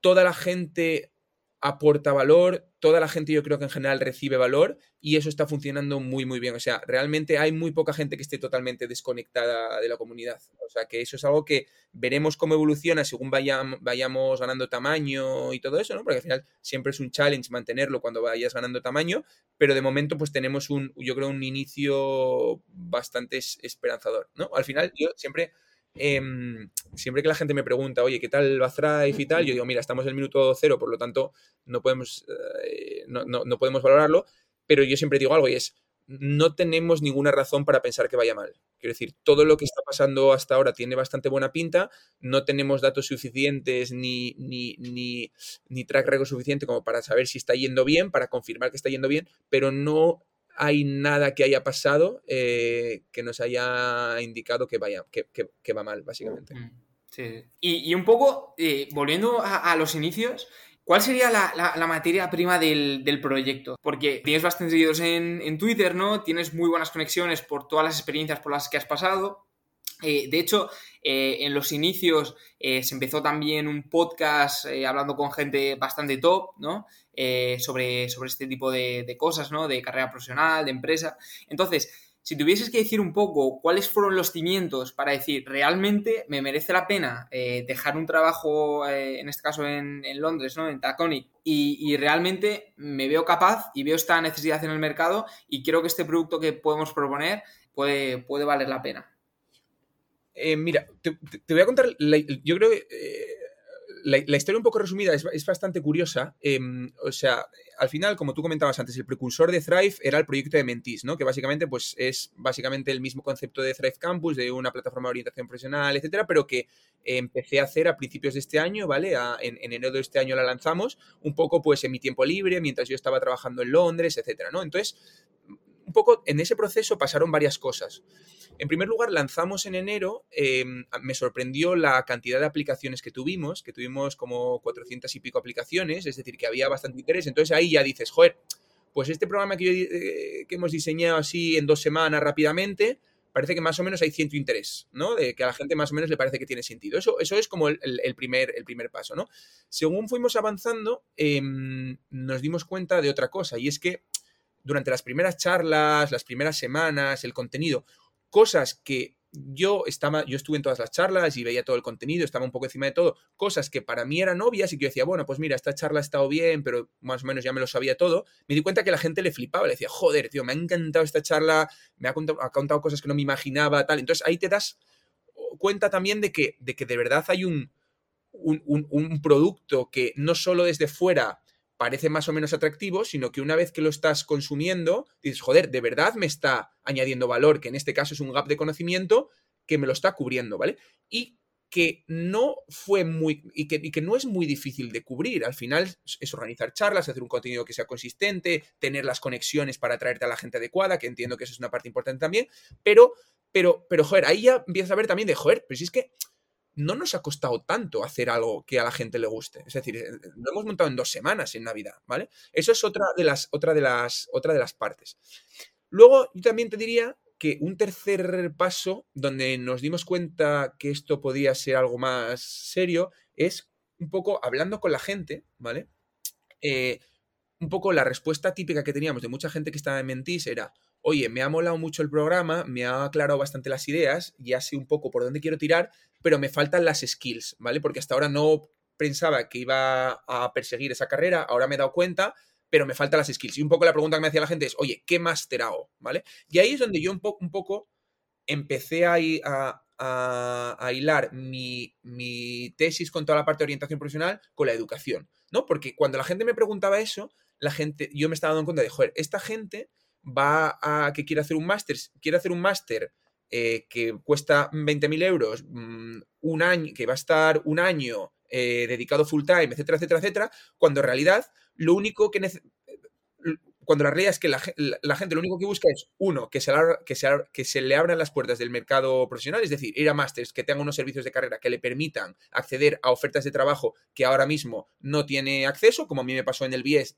toda la gente aporta valor, toda la gente yo creo que en general recibe valor y eso está funcionando muy muy bien. O sea, realmente hay muy poca gente que esté totalmente desconectada de la comunidad. O sea, que eso es algo que veremos cómo evoluciona según vayamos, ganando tamaño y todo eso, ¿no? Porque al final siempre es un challenge mantenerlo cuando vayas ganando tamaño, pero de momento pues tenemos un, yo creo, un inicio bastante esperanzador, ¿no? Al final yo siempre Em, siempre que la gente me pregunta, oye, ¿qué tal va Thrive y tal? Yo digo, mira, estamos en el minuto cero, por lo tanto, no podemos, eh, no, podemos valorarlo, pero yo siempre digo algo y es, no tenemos ninguna razón para pensar que vaya mal. Quiero decir, todo lo que está pasando hasta ahora tiene bastante buena pinta, no tenemos datos suficientes ni, ni, ni, ni track record suficiente como para saber si está yendo bien, para confirmar que está yendo bien, pero no hay nada que haya pasado eh, que nos haya indicado que, vaya, que, va mal, básicamente. Mm, sí. Y, un poco, eh, volviendo a, los inicios, ¿cuál sería la, materia prima del, proyecto? Porque tienes bastantes seguidores en, en, Twitter, ¿no? Tienes muy buenas conexiones por todas las experiencias por las que has pasado. Eh, de hecho, en los inicios se empezó también un podcast hablando con gente bastante top, ¿no? Eh, sobre, sobre este tipo de, cosas, ¿no? De carrera profesional, de empresa. Entonces, si tuvieses que decir un poco cuáles fueron los cimientos para decir realmente me merece la pena eh, dejar un trabajo, eh, en este caso en, Londres, ¿no? en Taconic, y, realmente me veo capaz y veo esta necesidad en el mercado y creo que este producto que podemos proponer puede, puede valer la pena. Eh, mira, te, voy a contar, yo creo que la, historia un poco resumida es, bastante curiosa. Em, o sea, al final, como tú comentabas antes, el precursor de Thrive era el proyecto de Mentis, ¿no? Que básicamente, pues, es básicamente el mismo concepto de Thrive Campus, de una plataforma de orientación profesional, etcétera, pero que empecé a hacer a principios de este año, ¿vale? en, enero de este año la lanzamos, un poco, pues, en mi tiempo libre, mientras yo estaba trabajando en Londres, etcétera, ¿no? Entonces, un poco en ese proceso pasaron varias cosas. En primer lugar, lanzamos en enero, em, me sorprendió la cantidad de aplicaciones que tuvimos, que tuvimos como 400 y pico aplicaciones, es decir, que había bastante interés. Entonces ahí ya dices, joder, pues este programa que, eh, que hemos diseñado así en dos semanas rápidamente, parece que más o menos hay cierto interés, ¿no? De que a la gente más o menos le parece que tiene sentido. Eso, eso es como el, primer, el primer paso, ¿no? Según fuimos avanzando, em, nos dimos cuenta de otra cosa, y es que durante las primeras charlas, las primeras semanas, el contenido, cosas que yo estaba, yo estuve en todas las charlas y veía todo el contenido, estaba un poco encima de todo, cosas que para mí eran obvias y que yo decía, bueno, pues mira, esta charla ha estado bien, pero más o menos ya me lo sabía todo, me di cuenta que la gente le flipaba, le decía, joder, tío, me ha encantado esta charla, me ha contado, cosas que no me imaginaba, tal. Entonces ahí te das cuenta también de que de, que de verdad hay un, un producto que no solo desde fuera parece más o menos atractivo, sino que una vez que lo estás consumiendo, dices, joder, de verdad me está añadiendo valor, que en este caso es un gap de conocimiento que me lo está cubriendo, ¿vale? Y que no fue muy y que, no es muy difícil de cubrir. Al final es organizar charlas, hacer un contenido que sea consistente, tener las conexiones para atraerte a la gente adecuada, que entiendo que eso es una parte importante también, pero, pero, pero, joder, ahí ya empiezas a ver también de, joder, pero si es que no nos ha costado tanto hacer algo que a la gente le guste. Es decir, eh, lo hemos montado en dos semanas en Navidad, ¿vale? Eso es otra de las, otra de las, otra de las partes. Luego, yo también te diría que un tercer paso donde nos dimos cuenta que esto podía ser algo más serio es un poco hablando con la gente, ¿vale? Eh, un poco la respuesta típica que teníamos de mucha gente que estaba en Mentis era, oye, me ha molado mucho el programa, me ha aclarado bastante las ideas, ya sé un poco por dónde quiero tirar, pero me faltan las skills, ¿vale? Porque hasta ahora no pensaba que iba a perseguir esa carrera, ahora me he dado cuenta, pero me faltan las skills. Y un poco la pregunta que me hacía la gente es, oye, ¿qué máster hago? ¿Vale? Y ahí es donde yo un, un poco empecé a, a, a, hilar mi, mi, tesis con toda la parte de orientación profesional con la educación, ¿no? Porque cuando la gente me preguntaba eso, la gente, yo me estaba dando cuenta de, joder, esta gente va a que quiere hacer un máster, quiere hacer un máster eh, que cuesta 20.000 euros, mm, un año, que va a estar un año eh, dedicado full time, etcétera, etcétera, etcétera, cuando en realidad lo único que cuando la realidad es que la, gente lo único que busca es, uno, que se, que se le abran las puertas del mercado profesional, es decir, ir a másters que tengan unos servicios de carrera que le permitan acceder a ofertas de trabajo que ahora mismo no tiene acceso, como a mí me pasó en el BIES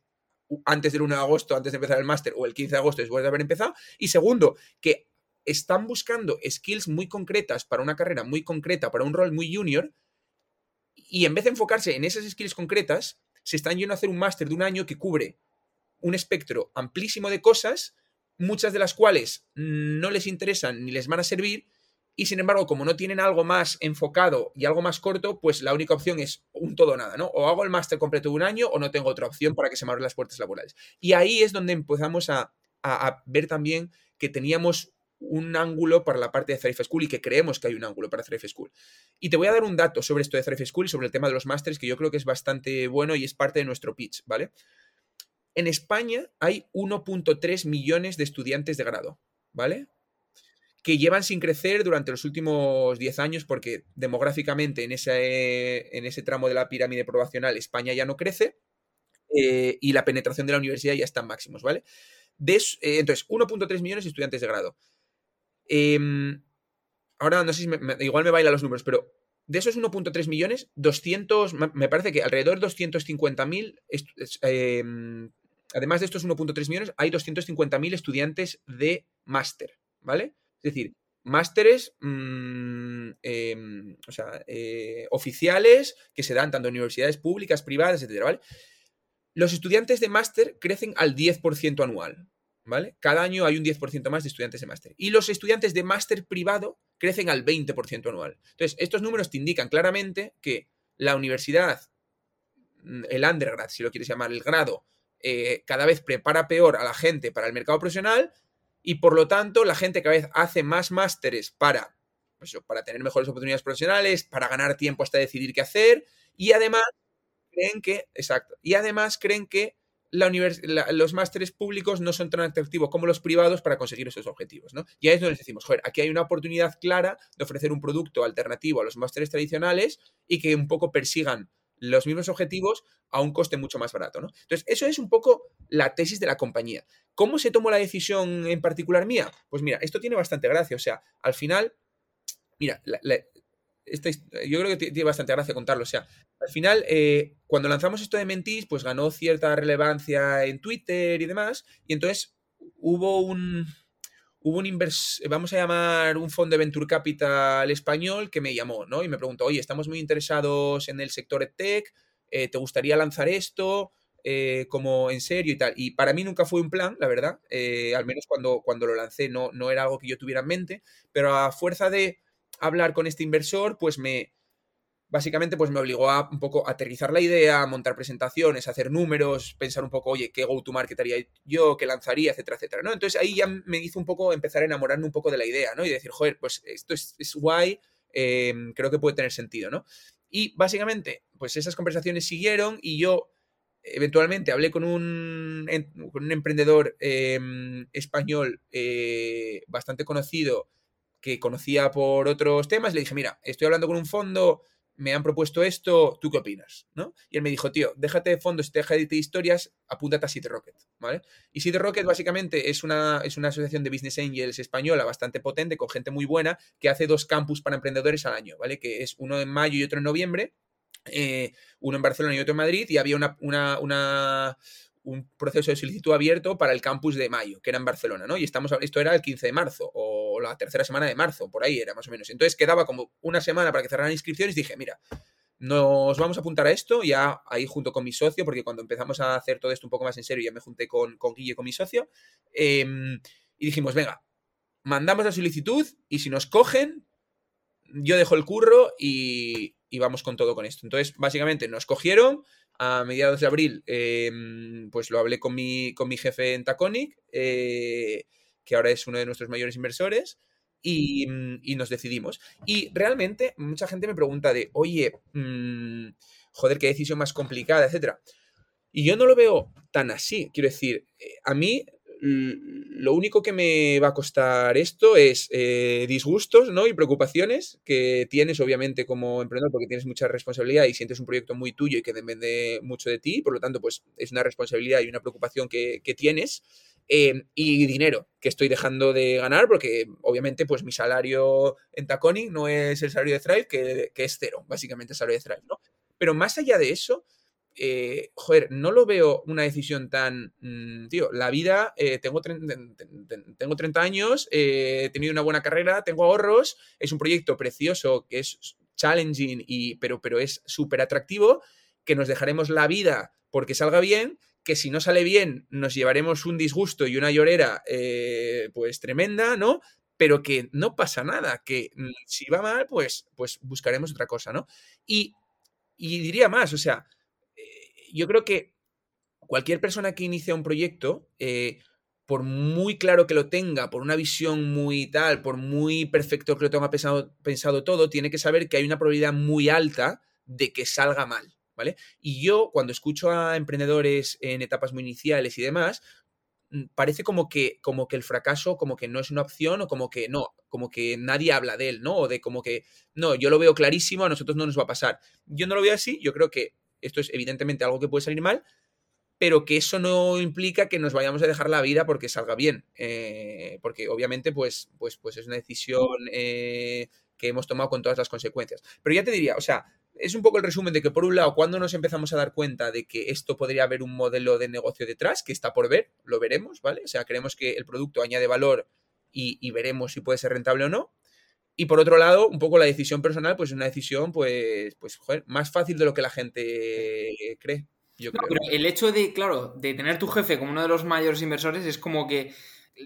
antes del 1 de agosto, antes de empezar el máster, o el 15 de agosto después de haber empezado. Y segundo, que están buscando skills muy concretas para una carrera muy concreta, para un rol muy junior, y en vez de enfocarse en esas skills concretas, se están yendo a hacer un máster de un año que cubre un espectro amplísimo de cosas, muchas de las cuales no les interesan ni les van a servir, y sin embargo, como no tienen algo más enfocado y algo más corto, pues la única opción es un todo o nada, ¿no? O hago el máster completo de un año o no tengo otra opción para que se me abran las puertas laborales. Y ahí es donde empezamos a, ver también que teníamos un ángulo para la parte de Thrive School y que creemos que hay un ángulo para Thrive School. Y te voy a dar un dato sobre esto de Thrive School y sobre el tema de los másteres que yo creo que es bastante bueno y es parte de nuestro pitch, ¿vale? En España hay 1.3 millones de estudiantes de grado, ¿vale? Que llevan sin crecer durante los últimos 10 años porque demográficamente en ese, en ese tramo de la pirámide probacional España ya no crece eh, y la penetración de la universidad ya está en máximos, ¿vale? De eh, entonces, 1.3 millones de estudiantes de grado. Em, ahora no sé si igual me bailan los números, pero de esos 1.3 millones, 200, me parece que alrededor de 250.000, eh, em, además de estos 1.3 millones, hay 250.000 estudiantes de máster, ¿vale? Es decir, másteres mm, em, o sea, eh, oficiales que se dan tanto en universidades públicas, privadas, etcétera, ¿vale? Los estudiantes de máster crecen al 10% anual, ¿vale? Cada año hay un 10% más de estudiantes de máster. Y los estudiantes de máster privado crecen al 20% anual. Entonces, estos números te indican claramente que la universidad, mm, el undergrad, si lo quieres llamar, el grado, eh, cada vez prepara peor a la gente para el mercado profesional y por lo tanto la gente cada vez hace más másteres para, pues para tener mejores oportunidades profesionales, para ganar tiempo hasta decidir qué hacer y además creen que, exacto, y además creen que los másteres públicos no son tan atractivos como los privados para conseguir esos objetivos, ¿no? Y ahí es donde decimos, joder, aquí hay una oportunidad clara de ofrecer un producto alternativo a los másteres tradicionales y que un poco persigan los mismos objetivos a un coste mucho más barato, ¿no? Entonces, eso es un poco la tesis de la compañía. ¿Cómo se tomó la decisión en particular mía? Pues mira, esto tiene bastante gracia, o sea, al final, mira, yo creo que tiene bastante gracia contarlo, o sea, al final, eh, cuando lanzamos esto de Mentis, pues ganó cierta relevancia en Twitter y demás, y entonces hubo un, hubo un invers vamos a llamar un fondo de Venture Capital español que me llamó, ¿no? Y me preguntó, oye, estamos muy interesados en el sector tech, eh, ¿te gustaría lanzar esto? Eh, como en serio y tal. Y para mí nunca fue un plan, la verdad. al menos cuando, cuando lo lancé no, no era algo que yo tuviera en mente, pero a fuerza de hablar con este inversor, pues me, básicamente pues me obligó a un poco aterrizar la idea, montar presentaciones, hacer números, pensar un poco, oye, qué go-to-market haría yo, qué lanzaría, etcétera, etcétera, ¿no? Entonces ahí ya me hizo un poco empezar a enamorarme un poco de la idea, ¿no? Y decir, joder, pues esto es, guay, em, creo que puede tener sentido, ¿no? Y básicamente, pues esas conversaciones siguieron y yo eventualmente hablé con un, con un emprendedor em, español eh, bastante conocido que conocía por otros temas, le dije, mira, estoy hablando con un fondo, me han propuesto esto, ¿tú qué opinas? ¿no? Y él me dijo, tío, déjate de fondos, déjate de historias, apúntate a City Rocket, ¿vale? Y City Rocket básicamente es una, es una asociación de business angels española bastante potente, con gente muy buena, que hace dos campus para emprendedores al año, ¿vale? Que es uno en mayo y otro en noviembre, eh, uno en Barcelona y otro en Madrid, y había una, una, un proceso de solicitud abierto para el campus de mayo, que era en Barcelona, ¿no? Y estamos, esto era el 15 de marzo, o la tercera semana de marzo, por ahí era más o menos. Entonces quedaba como una semana para que cerraran inscripciones dije, mira, nos vamos a apuntar a esto, ya ahí junto con mi socio, porque cuando empezamos a hacer todo esto un poco más en serio, ya me junté con, con Guille, con mi socio, em, y dijimos, venga, mandamos la solicitud y si nos cogen, yo dejo el curro y, y vamos con todo con esto. Entonces, básicamente nos cogieron, a mediados de abril, em, pues lo hablé con mi, con mi jefe en Taconic, eh, que ahora es uno de nuestros mayores inversores, y, mm, nos decidimos. Y realmente mucha gente me pregunta de, oye, mm, joder, qué decisión más complicada, etcétera. Y yo no lo veo tan así. Quiero decir, eh, a mí lo único que me va a costar esto es eh, disgustos ¿no? y preocupaciones que tienes obviamente como emprendedor porque tienes mucha responsabilidad y sientes un proyecto muy tuyo y que depende mucho de ti, por lo tanto pues es una responsabilidad y una preocupación que, tienes eh, y dinero que estoy dejando de ganar porque obviamente pues mi salario en Taconi no es el salario de Thrive que, que es cero, básicamente el salario de Thrive, ¿no? Pero más allá de eso, eh, joder, no lo veo una decisión tan, mm, tío, la vida, eh, tengo, tengo 30 años, eh, he tenido una buena carrera, tengo ahorros, es un proyecto precioso que es challenging, y, pero, pero es súper atractivo, que nos dejaremos la vida porque salga bien, que si no sale bien nos llevaremos un disgusto y una llorera pues tremenda, ¿no? Pero que no pasa nada, que mm, si va mal, pues, pues buscaremos otra cosa, ¿no? Y, y diría más, o sea, yo creo que cualquier persona que inicia un proyecto, eh, por muy claro que lo tenga, por una visión muy tal, por muy perfecto que lo tenga pensado, pensado todo, tiene que saber que hay una probabilidad muy alta de que salga mal, ¿vale? Y yo, cuando escucho a emprendedores en etapas muy iniciales y demás, mm, parece como que, como que el fracaso como que no es una opción o como que no, como que nadie habla de él, ¿no? O de como que, no, yo lo veo clarísimo, a nosotros no nos va a pasar. Yo no lo veo así, yo creo que esto es evidentemente algo que puede salir mal, pero que eso no implica que nos vayamos a dejar la vida porque salga bien. Eh, porque obviamente, pues, pues, pues es una decisión eh, que hemos tomado con todas las consecuencias. Pero ya te diría, o sea, es un poco el resumen de que, por un lado, cuando nos empezamos a dar cuenta de que esto podría haber un modelo de negocio detrás, que está por ver, lo veremos, ¿vale? O sea, creemos que el producto añade valor y, y veremos si puede ser rentable o no. Y por otro lado, un poco la decisión personal, pues es una decisión, pues, pues joder, más fácil de lo que la gente cree. yo No, creo. pero el hecho de, claro, de tener tu jefe como uno de los mayores inversores es como que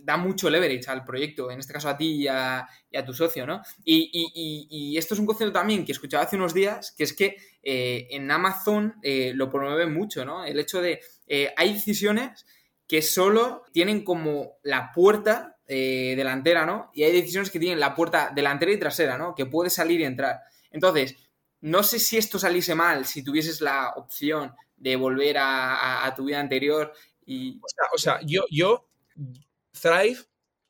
da mucho leverage al proyecto, en este caso a ti y a, y a tu socio, ¿no? Y, y- y- y esto es un concepto también que escuchaba hace unos días, que es que eh, en Amazon eh, lo promueven mucho, ¿no? El hecho de, eh, hay decisiones que solo tienen como la puerta eh, delantera, ¿no? Y hay decisiones que tienen la puerta delantera y trasera, ¿no? Que puede salir y entrar. Entonces, no sé si esto saliese mal, si tuvieses la opción de volver a, tu vida anterior y... O sea, o sea, yo, yo, Thrive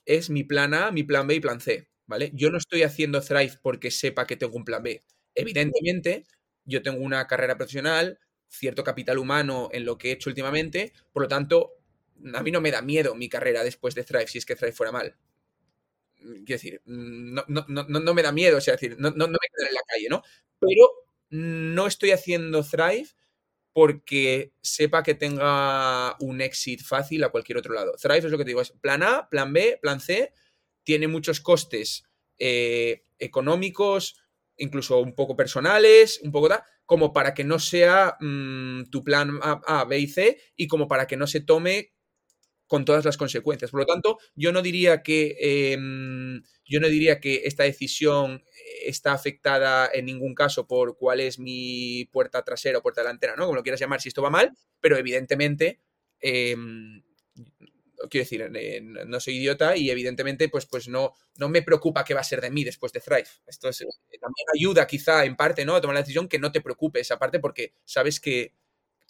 es mi plan A, mi plan B y plan C, ¿vale? Yo no estoy haciendo Thrive porque sepa que tengo un plan B. Evidentemente, yo tengo una carrera profesional, cierto capital humano en lo que he hecho últimamente, por lo tanto, a mí no me da miedo mi carrera después de Thrive si es que Thrive fuera mal. Quiero decir, no, no, no, no no me da miedo, o sea, decir, no, no, no me quedaré en la calle, ¿no? Pero no estoy haciendo Thrive porque sepa que tenga un exit fácil a cualquier otro lado. Thrive es lo que te digo, es plan A, plan B, plan C, tiene muchos costes eh, económicos, incluso un poco personales, un poco da, como para que no sea mm, tu plan A, A, B y C y como para que no se tome con todas las consecuencias. Por lo tanto, yo no diría que eh, yo no diría que esta decisión está afectada en ningún caso por cuál es mi puerta trasera o puerta delantera, ¿no? Como lo quieras llamar, si esto va mal, pero evidentemente eh, quiero decir, eh, no soy idiota y evidentemente pues, pues no, no me preocupa qué va a ser de mí después de Thrive. Esto es, eh, también ayuda quizá en parte, ¿no? A tomar la decisión que no te preocupe esa parte porque sabes que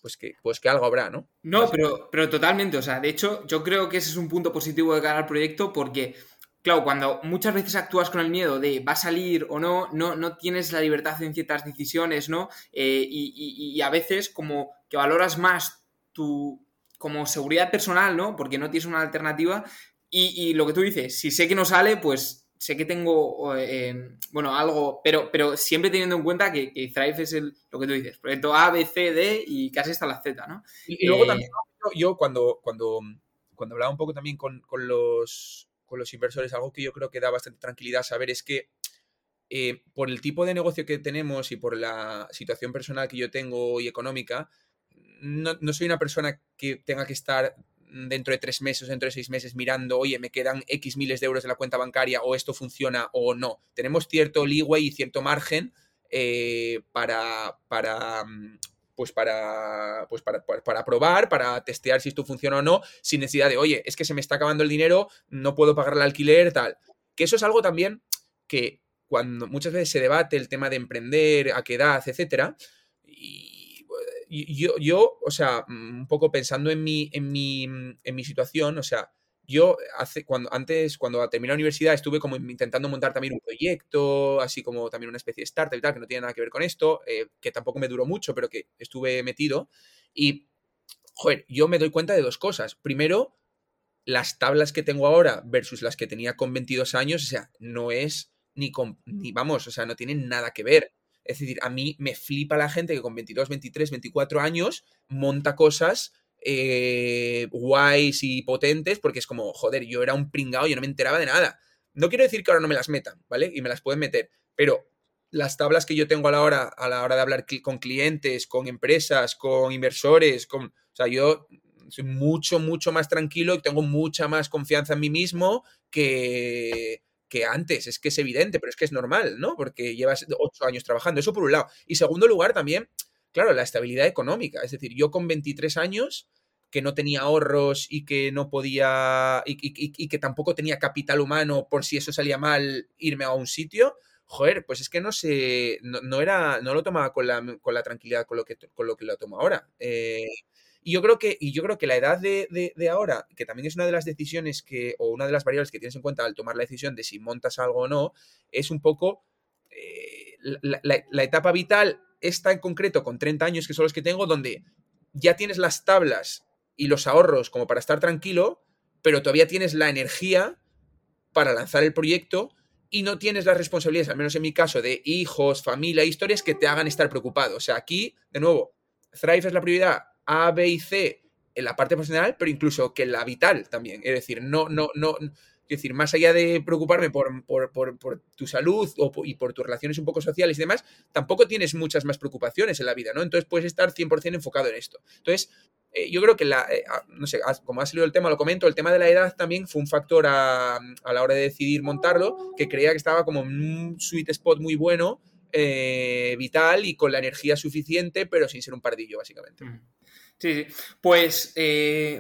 pues que, pues que algo habrá, ¿no? No, pero, pero totalmente, o sea, de hecho, yo creo que ese es un punto positivo de cara al proyecto porque, claro, cuando muchas veces actúas con el miedo de va a salir o no, no, no tienes la libertad en ciertas decisiones, ¿no? Eh, y, y- y a veces como que valoras más tu como seguridad personal, ¿no? Porque no tienes una alternativa y, y lo que tú dices, si sé que no sale, pues sé que tengo, eh, bueno, algo, pero, pero siempre teniendo en cuenta que, que Thrive es el, lo que tú dices, proyecto A, B, C, D y casi hasta la Z, ¿no? Y, y luego Eh, también, yo cuando, cuando, cuando hablaba un poco también con, con los, con los inversores, algo que yo creo que da bastante tranquilidad saber es que eh, por el tipo de negocio que tenemos y por la situación personal que yo tengo y económica, no, no soy una persona que tenga que estar dentro de tres meses, dentro de seis meses mirando, oye, me quedan X miles de euros en la cuenta bancaria o esto funciona o no. Tenemos cierto leeway y cierto margen eh, para, para, mm, pues para, pues para, para, para probar, para testear si esto funciona o no, sin necesidad de, oye, es que se me está acabando el dinero, no puedo pagar el alquiler, tal. Que eso es algo también que cuando muchas veces se debate el tema de emprender, a qué edad, etcétera, yo, yo, o sea, un poco pensando en mi, en mi, en mi situación, o sea, yo hace, cuando, antes, cuando terminé la universidad, estuve como intentando montar también un proyecto, así como también una especie de startup y tal, que no tiene nada que ver con esto, eh, que tampoco me duró mucho, pero que estuve metido. Y, joder, yo me doy cuenta de dos cosas. Primero, las tablas que tengo ahora versus las que tenía con 22 años, o sea, no es ni, con, ni vamos, o sea, no tienen nada que ver. Es decir, a mí me flipa la gente que con 22, 23, 24 años monta cosas eh, guays y potentes, porque es como, joder, yo era un pringao, yo no me enteraba de nada. No quiero decir que ahora no me las metan, ¿vale? Y me las pueden meter, pero las tablas que yo tengo a la hora, a la hora de hablar con clientes, con empresas, con inversores, con. O sea, yo soy mucho, mucho más tranquilo y tengo mucha más confianza en mí mismo que, que antes. Es que es evidente, pero es que es normal, ¿no? Porque llevas ocho años trabajando. Eso por un lado. Y segundo lugar, también, claro, la estabilidad económica. Es decir, yo con 23 años que no tenía ahorros y que no podía y, y, y, que tampoco tenía capital humano por si eso salía mal irme a un sitio, joder, pues es que no sé, no, no era, no lo tomaba con la, con la, tranquilidad con lo que, con lo, que lo tomo ahora. Eh, y yo creo que, y yo creo que la edad de, de, ahora, que también es una de las decisiones que, o una de las variables que tienes en cuenta al tomar la decisión de si montas algo o no, es un poco eh, la etapa vital, esta en concreto con 30 años, que son los que tengo, donde ya tienes las tablas y los ahorros como para estar tranquilo, pero todavía tienes la energía para lanzar el proyecto y no tienes las responsabilidades, al menos en mi caso, de hijos, familia, historias que te hagan estar preocupado. O sea, aquí, de nuevo, Thrive es la prioridad A, B y C en la parte profesional, pero incluso que en la vital también. Es decir, no, no, no, Es decir, más allá de preocuparme por, tu salud y por tus relaciones un poco sociales y demás, tampoco tienes muchas más preocupaciones en la vida, ¿no? Entonces puedes estar 100% enfocado en esto. Entonces, eh, yo creo que, la, eh, ah, no sé, como ha salido el tema, lo comento, el tema de la edad también fue un factor a, la hora de decidir montarlo, que creía que estaba como un sweet spot muy bueno, eh, vital y con la energía suficiente, pero sin ser un pardillo, básicamente. Sí, sí. Pues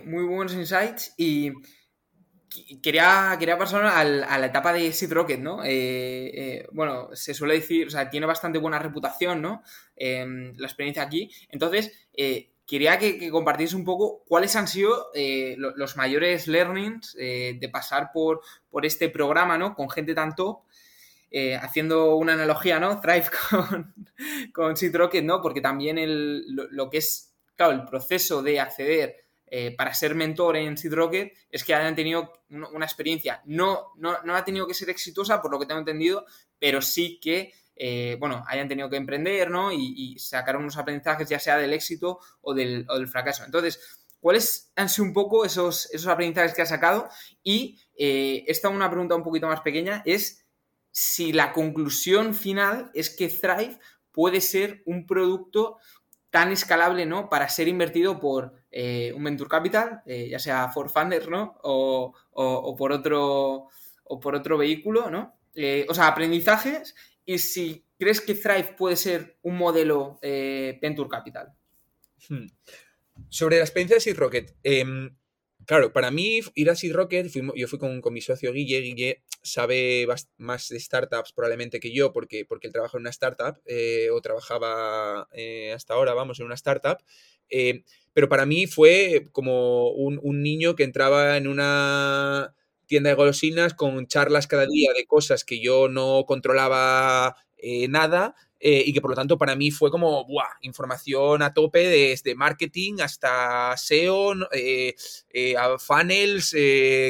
muy buenos insights y quería, quería pasar a la etapa de Seed Rocket, ¿no? Eh, eh, bueno, se suele decir, o sea, tiene bastante buena reputación, ¿no? Em, la experiencia aquí. Entonces, eh, quería que, que un poco cuáles han sido los mayores learnings de pasar por, por este programa, ¿no? Con gente tan top. haciendo una analogía, ¿no? [LAUGHS] Thrive con, con Seed Rocket, ¿no? Porque también el, lo que es, claro, el proceso de acceder eh, para ser mentor en Seed Rocket es que hayan tenido una experiencia. No, no, ha tenido que ser exitosa, por lo que tengo entendido, pero sí que, eh, bueno, hayan tenido que emprender, ¿no? Y, sacar unos aprendizajes, ya sea del éxito o del, fracaso. Entonces, ¿cuáles han sido un poco esos, esos aprendizajes que ha sacado? Y eh, esta una pregunta un poquito más pequeña es si la conclusión final es que Thrive puede ser un producto tan escalable, ¿no? Para ser invertido por eh, un Venture Capital, eh, ya sea for Funders, ¿no? O, por otro, o por otro vehículo, ¿no? Eh, o sea, aprendizajes y si crees que Thrive puede ser un modelo Venture Capital. Hmm. Sobre la experiencia de Seed Rocket, em, claro, para mí ir a Seed Rocket, yo fui con, con, mi socio Guille, Guille sabe más de startups probablemente que yo, porque, porque él trabaja en una startup, eh, o trabajaba eh, hasta ahora, vamos, en una startup. Eh, pero para mí fue como un, un, niño que entraba en una tienda de golosinas con charlas cada día de cosas que yo no controlaba nada eh, y que por lo tanto para mí fue como. Información a tope desde marketing hasta SEO, eh, eh, funnels,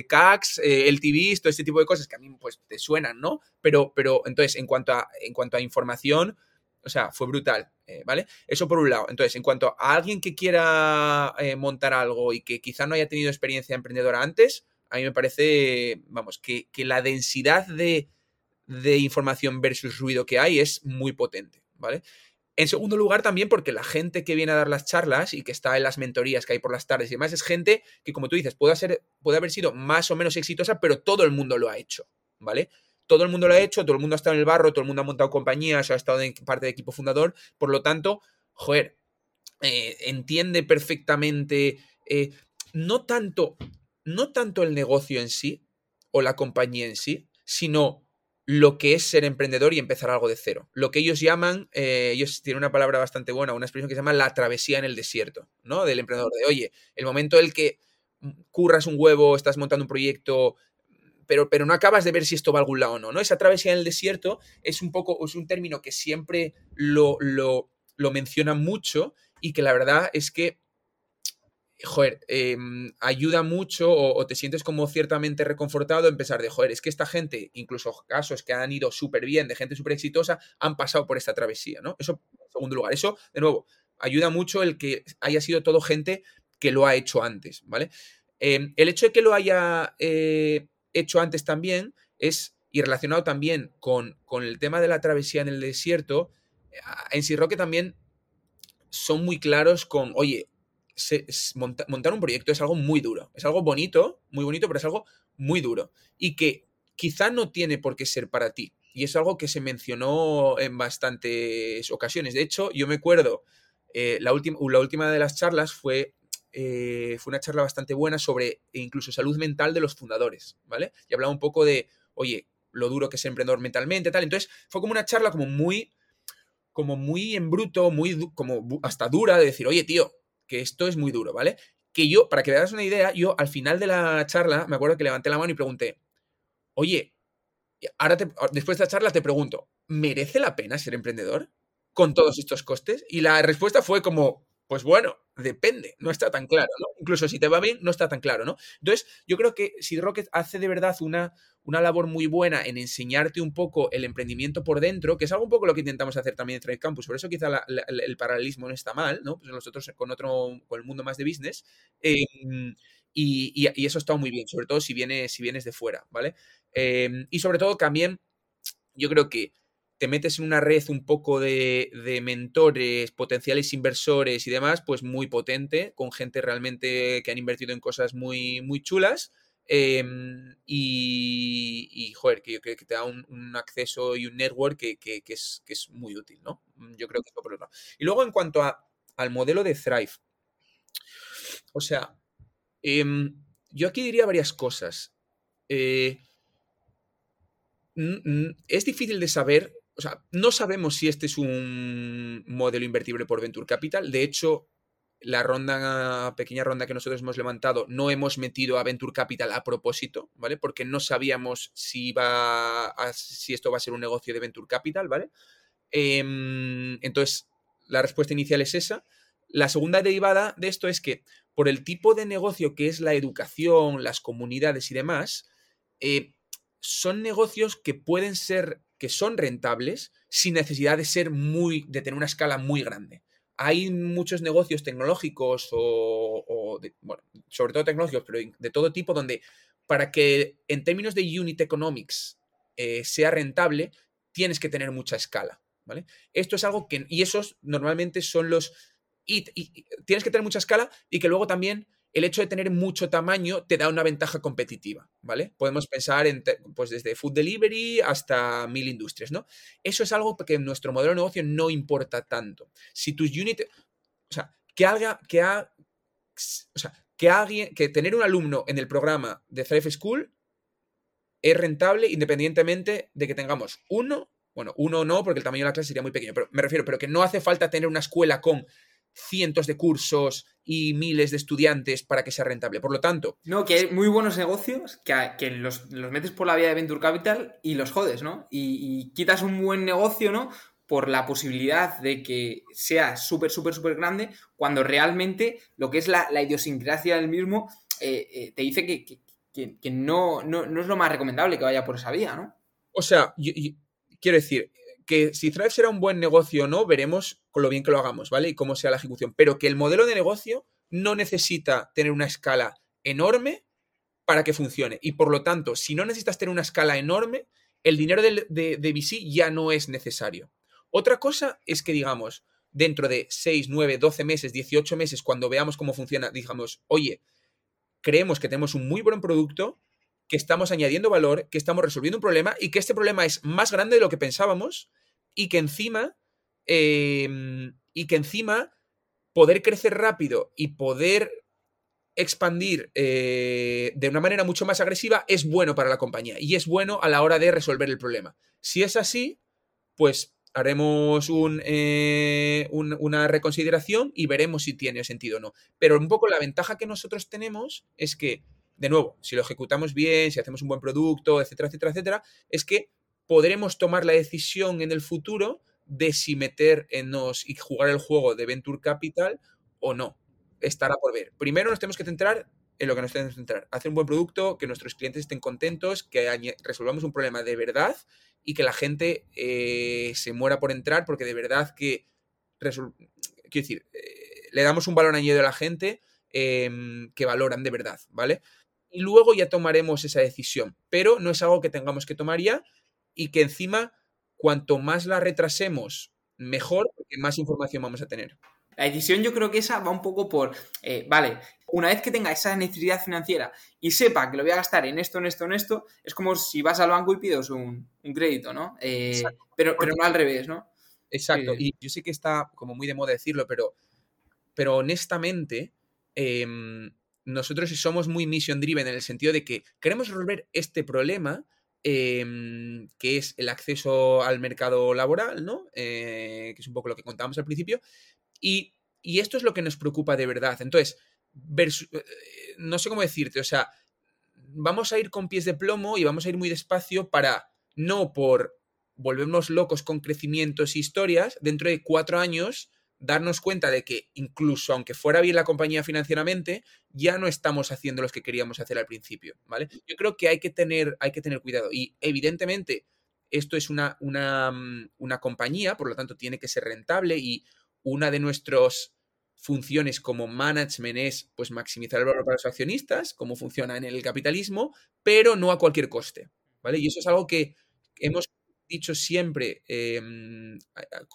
CACs, LTVs, todo este tipo de cosas que a mí pues te suenan, ¿no? Pero, pero entonces, en cuanto a, en cuanto a información, o sea, fue brutal, ¿vale? Eso por un lado. Entonces, en cuanto a alguien que quiera montar algo y que quizá no haya tenido experiencia emprendedora antes, a mí me parece, vamos, que la densidad de de información versus ruido que hay es muy potente, ¿vale? En segundo lugar, también porque la gente que viene a dar las charlas y que está en las mentorías que hay por las tardes y demás es gente que, como tú dices, puede, ser, puede haber sido más o menos exitosa, pero todo el mundo lo ha hecho, ¿vale? Todo el mundo lo ha hecho, todo el mundo ha estado en el barro, todo el mundo ha montado compañías, ha estado en parte de equipo fundador, por lo tanto, joder, eh, entiende perfectamente, eh, no, tanto, no tanto el negocio en sí o la compañía en sí, sino lo que es ser emprendedor y empezar algo de cero. Lo que ellos llaman, eh, ellos tienen una palabra bastante buena, una expresión que se llama la travesía en el desierto, ¿no? Del emprendedor. De, oye, el momento en el que curras un huevo, estás montando un proyecto, pero, pero no acabas de ver si esto va a algún lado o no, ¿no? Esa travesía en el desierto es un poco, es un término que siempre lo, lo, lo menciona mucho y que la verdad es que joder, em, ayuda mucho o, te sientes como ciertamente reconfortado en de, joder, es que esta gente, incluso casos que han ido súper bien, de gente súper exitosa, han pasado por esta travesía, ¿no? Eso, en segundo lugar. Eso, de nuevo, ayuda mucho el que haya sido todo gente que lo ha hecho antes, ¿vale? Em, el hecho de que lo haya eh, hecho antes también es, y relacionado también con, con, el tema de la travesía en el desierto, en Sirroque también son muy claros con, oye, montar un proyecto es algo muy duro. Es algo bonito, muy bonito, pero es algo muy duro. Y que quizá no tiene por qué ser para ti. Y es algo que se mencionó en bastantes ocasiones. De hecho, yo me acuerdo, eh, la, última, la última de las charlas fue, eh, fue una charla bastante buena sobre incluso salud mental de los fundadores, ¿vale? Y hablaba un poco de, oye, lo duro que es emprendedor mentalmente, tal. Entonces, fue como una charla como muy, como muy en bruto, muy, como hasta dura, de decir, oye, tío, que esto es muy duro, ¿vale? Que yo, para que veas una idea, yo al final de la charla, me acuerdo que levanté la mano y pregunté, oye, ahora después de esta charla te pregunto, ¿merece la pena ser emprendedor con todos estos costes? Y la respuesta fue como, pues bueno, depende, no está tan claro, ¿no? Incluso si te va bien, no está tan claro, ¿no? Entonces, yo creo que si Rocket hace de verdad una, una labor muy buena en enseñarte un poco el emprendimiento por dentro, que es algo un poco lo que intentamos hacer también en Trade Campus, por eso quizá el paralelismo no está mal, ¿no? Pues nosotros con otro, con el mundo más de business, em, Y, eso está muy bien, sobre todo si vienes, si vienes de fuera, ¿vale? Em, y sobre todo también, yo creo que te metes en una red un poco de, mentores, potenciales inversores y demás, pues muy potente, con gente realmente que han invertido en cosas muy, muy chulas. Em, y, joder, que yo creo que te da un, acceso y un network que, es, es, muy útil, ¿no? Yo creo que es por Y luego en cuanto a, al modelo de Thrive, o sea, Em, yo aquí diría varias cosas. Eh, es difícil de saber, o sea, no sabemos si este es un modelo invertible por Venture Capital. De hecho, la ronda, pequeña ronda que nosotros hemos levantado, no hemos metido a Venture Capital a propósito, ¿vale? Porque no sabíamos si, si esto va a ser un negocio de Venture Capital, ¿vale? Em, entonces, la respuesta inicial es esa. La segunda derivada de esto es que por el tipo de negocio que es la educación, las comunidades y demás, eh, son negocios que pueden ser, que son rentables sin necesidad de ser muy, de tener una escala muy grande. Hay muchos negocios tecnológicos o, sobre todo tecnológicos, pero de todo tipo, donde para que en términos de unit economics eh, sea rentable, tienes que tener mucha escala. ¿vale? Esto es algo que, y esos normalmente son los tienes que tener mucha escala y que luego también el hecho de tener mucho tamaño te da una ventaja competitiva, ¿vale? Podemos pensar en, pues desde food delivery hasta mil industrias, ¿no? Eso es algo que en nuestro modelo de negocio no importa tanto. Si tus unit, o sea, que haga, que o sea, que alguien, que tener un alumno en el programa de Thrive School es rentable independientemente de que tengamos uno, bueno, uno no, porque el tamaño de la clase sería muy pequeño, pero me refiero, pero que no hace falta tener una escuela con cientos de cursos y miles de estudiantes para que sea rentable. Por lo tanto... No, que hay muy buenos negocios que, los, metes por la vía de Venture Capital y los jodes, ¿no? Y, quitas un buen negocio, ¿no? Por la posibilidad de que sea súper, súper, súper grande, cuando realmente lo que es la, idiosincrasia del mismo eh, eh, te dice que, no, no, es lo más recomendable que vaya por esa vía, ¿no? O sea, quiero decir, que si Thrive será un buen negocio o no, veremos con lo bien que lo hagamos, ¿vale? Y cómo sea la ejecución. Pero que el modelo de negocio no necesita tener una escala enorme para que funcione. Y por lo tanto, si no necesitas tener una escala enorme, el dinero de, de, VC ya no es necesario. Otra cosa es que, digamos, dentro de 6, 9, 12 meses, 18 meses, cuando veamos cómo funciona, digamos, oye, creemos que tenemos un muy buen producto, que estamos añadiendo valor, que estamos resolviendo un problema y que este problema es más grande de lo que pensábamos y que encima, em, y que encima poder crecer rápido y poder expandir eh, de una manera mucho más agresiva es bueno para la compañía y es bueno a la hora de resolver el problema. Si es así, pues haremos eh, una reconsideración y veremos si tiene sentido o no. Pero un poco la ventaja que nosotros tenemos es que de nuevo, si lo ejecutamos bien, si hacemos un buen producto, etcétera, etcétera, etcétera, es que podremos tomar la decisión en el futuro de si meternos y jugar el juego de Venture Capital o no. Estará por ver. Primero nos tenemos que centrar en lo que nos tenemos que centrar. Hacer un buen producto, que nuestros clientes estén contentos, que resolvamos un problema de verdad y que la gente eh, se muera por entrar porque de verdad que... Quiero decir, eh, le damos un valor añadido a la gente em, que valoran de verdad, ¿vale? Y luego ya tomaremos esa decisión. Pero no es algo que tengamos que tomar ya y que encima, cuanto más la retrasemos, mejor, porque más información vamos a tener. La decisión yo creo que esa va un poco por, eh, vale, una vez que tenga esa necesidad financiera y sepa que lo voy a gastar en esto, en esto, en esto, es como si vas al banco y pides un, crédito, ¿no? Eh, pero, pero no al revés, ¿no? Exacto, y yo sé que está como muy de moda decirlo, pero, pero honestamente, em, nosotros somos muy mission driven en el sentido de que queremos resolver este problema, em, que es el acceso al mercado laboral, ¿no? Eh, que es un poco lo que contábamos al principio. Y, esto es lo que nos preocupa de verdad. Entonces, eh, no sé cómo decirte, o sea, vamos a ir con pies de plomo y vamos a ir muy despacio para, no por volvernos locos con crecimientos y historias, dentro de cuatro años darnos cuenta de que incluso aunque fuera bien la compañía financieramente, ya no estamos haciendo lo que queríamos hacer al principio, ¿vale? Yo creo que hay que tener, hay que tener cuidado y evidentemente esto es una, una, mm, una compañía, por lo tanto tiene que ser rentable y una de nuestros funciones como management es pues maximizar el valor para los accionistas, como funciona en el capitalismo, pero no a cualquier coste, ¿vale? Y eso es algo que hemos dicho siempre em,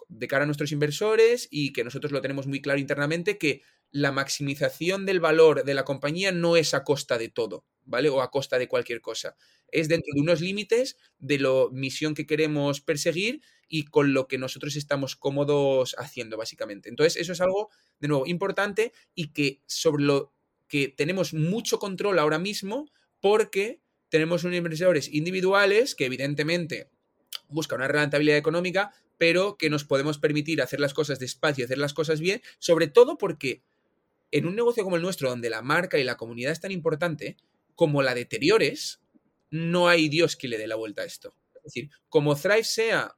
de cara a nuestros inversores y que nosotros lo tenemos muy claro internamente, que la maximización del valor de la compañía no es a costa de todo, ¿vale? O a costa de cualquier cosa. Es dentro de unos límites de la misión que queremos perseguir y con lo que nosotros estamos cómodos haciendo, básicamente. Entonces, eso es algo, de nuevo, importante y que sobre lo que tenemos mucho control ahora mismo porque tenemos unos inversores individuales que evidentemente buscan una rentabilidad económica, pero que nos podemos permitir hacer las cosas despacio hacer las cosas bien, sobre todo porque en un negocio como el nuestro, donde la marca y la comunidad es tan importante, como la deteriores, no hay Dios que le dé la vuelta a esto. Es decir, como Thrive sea,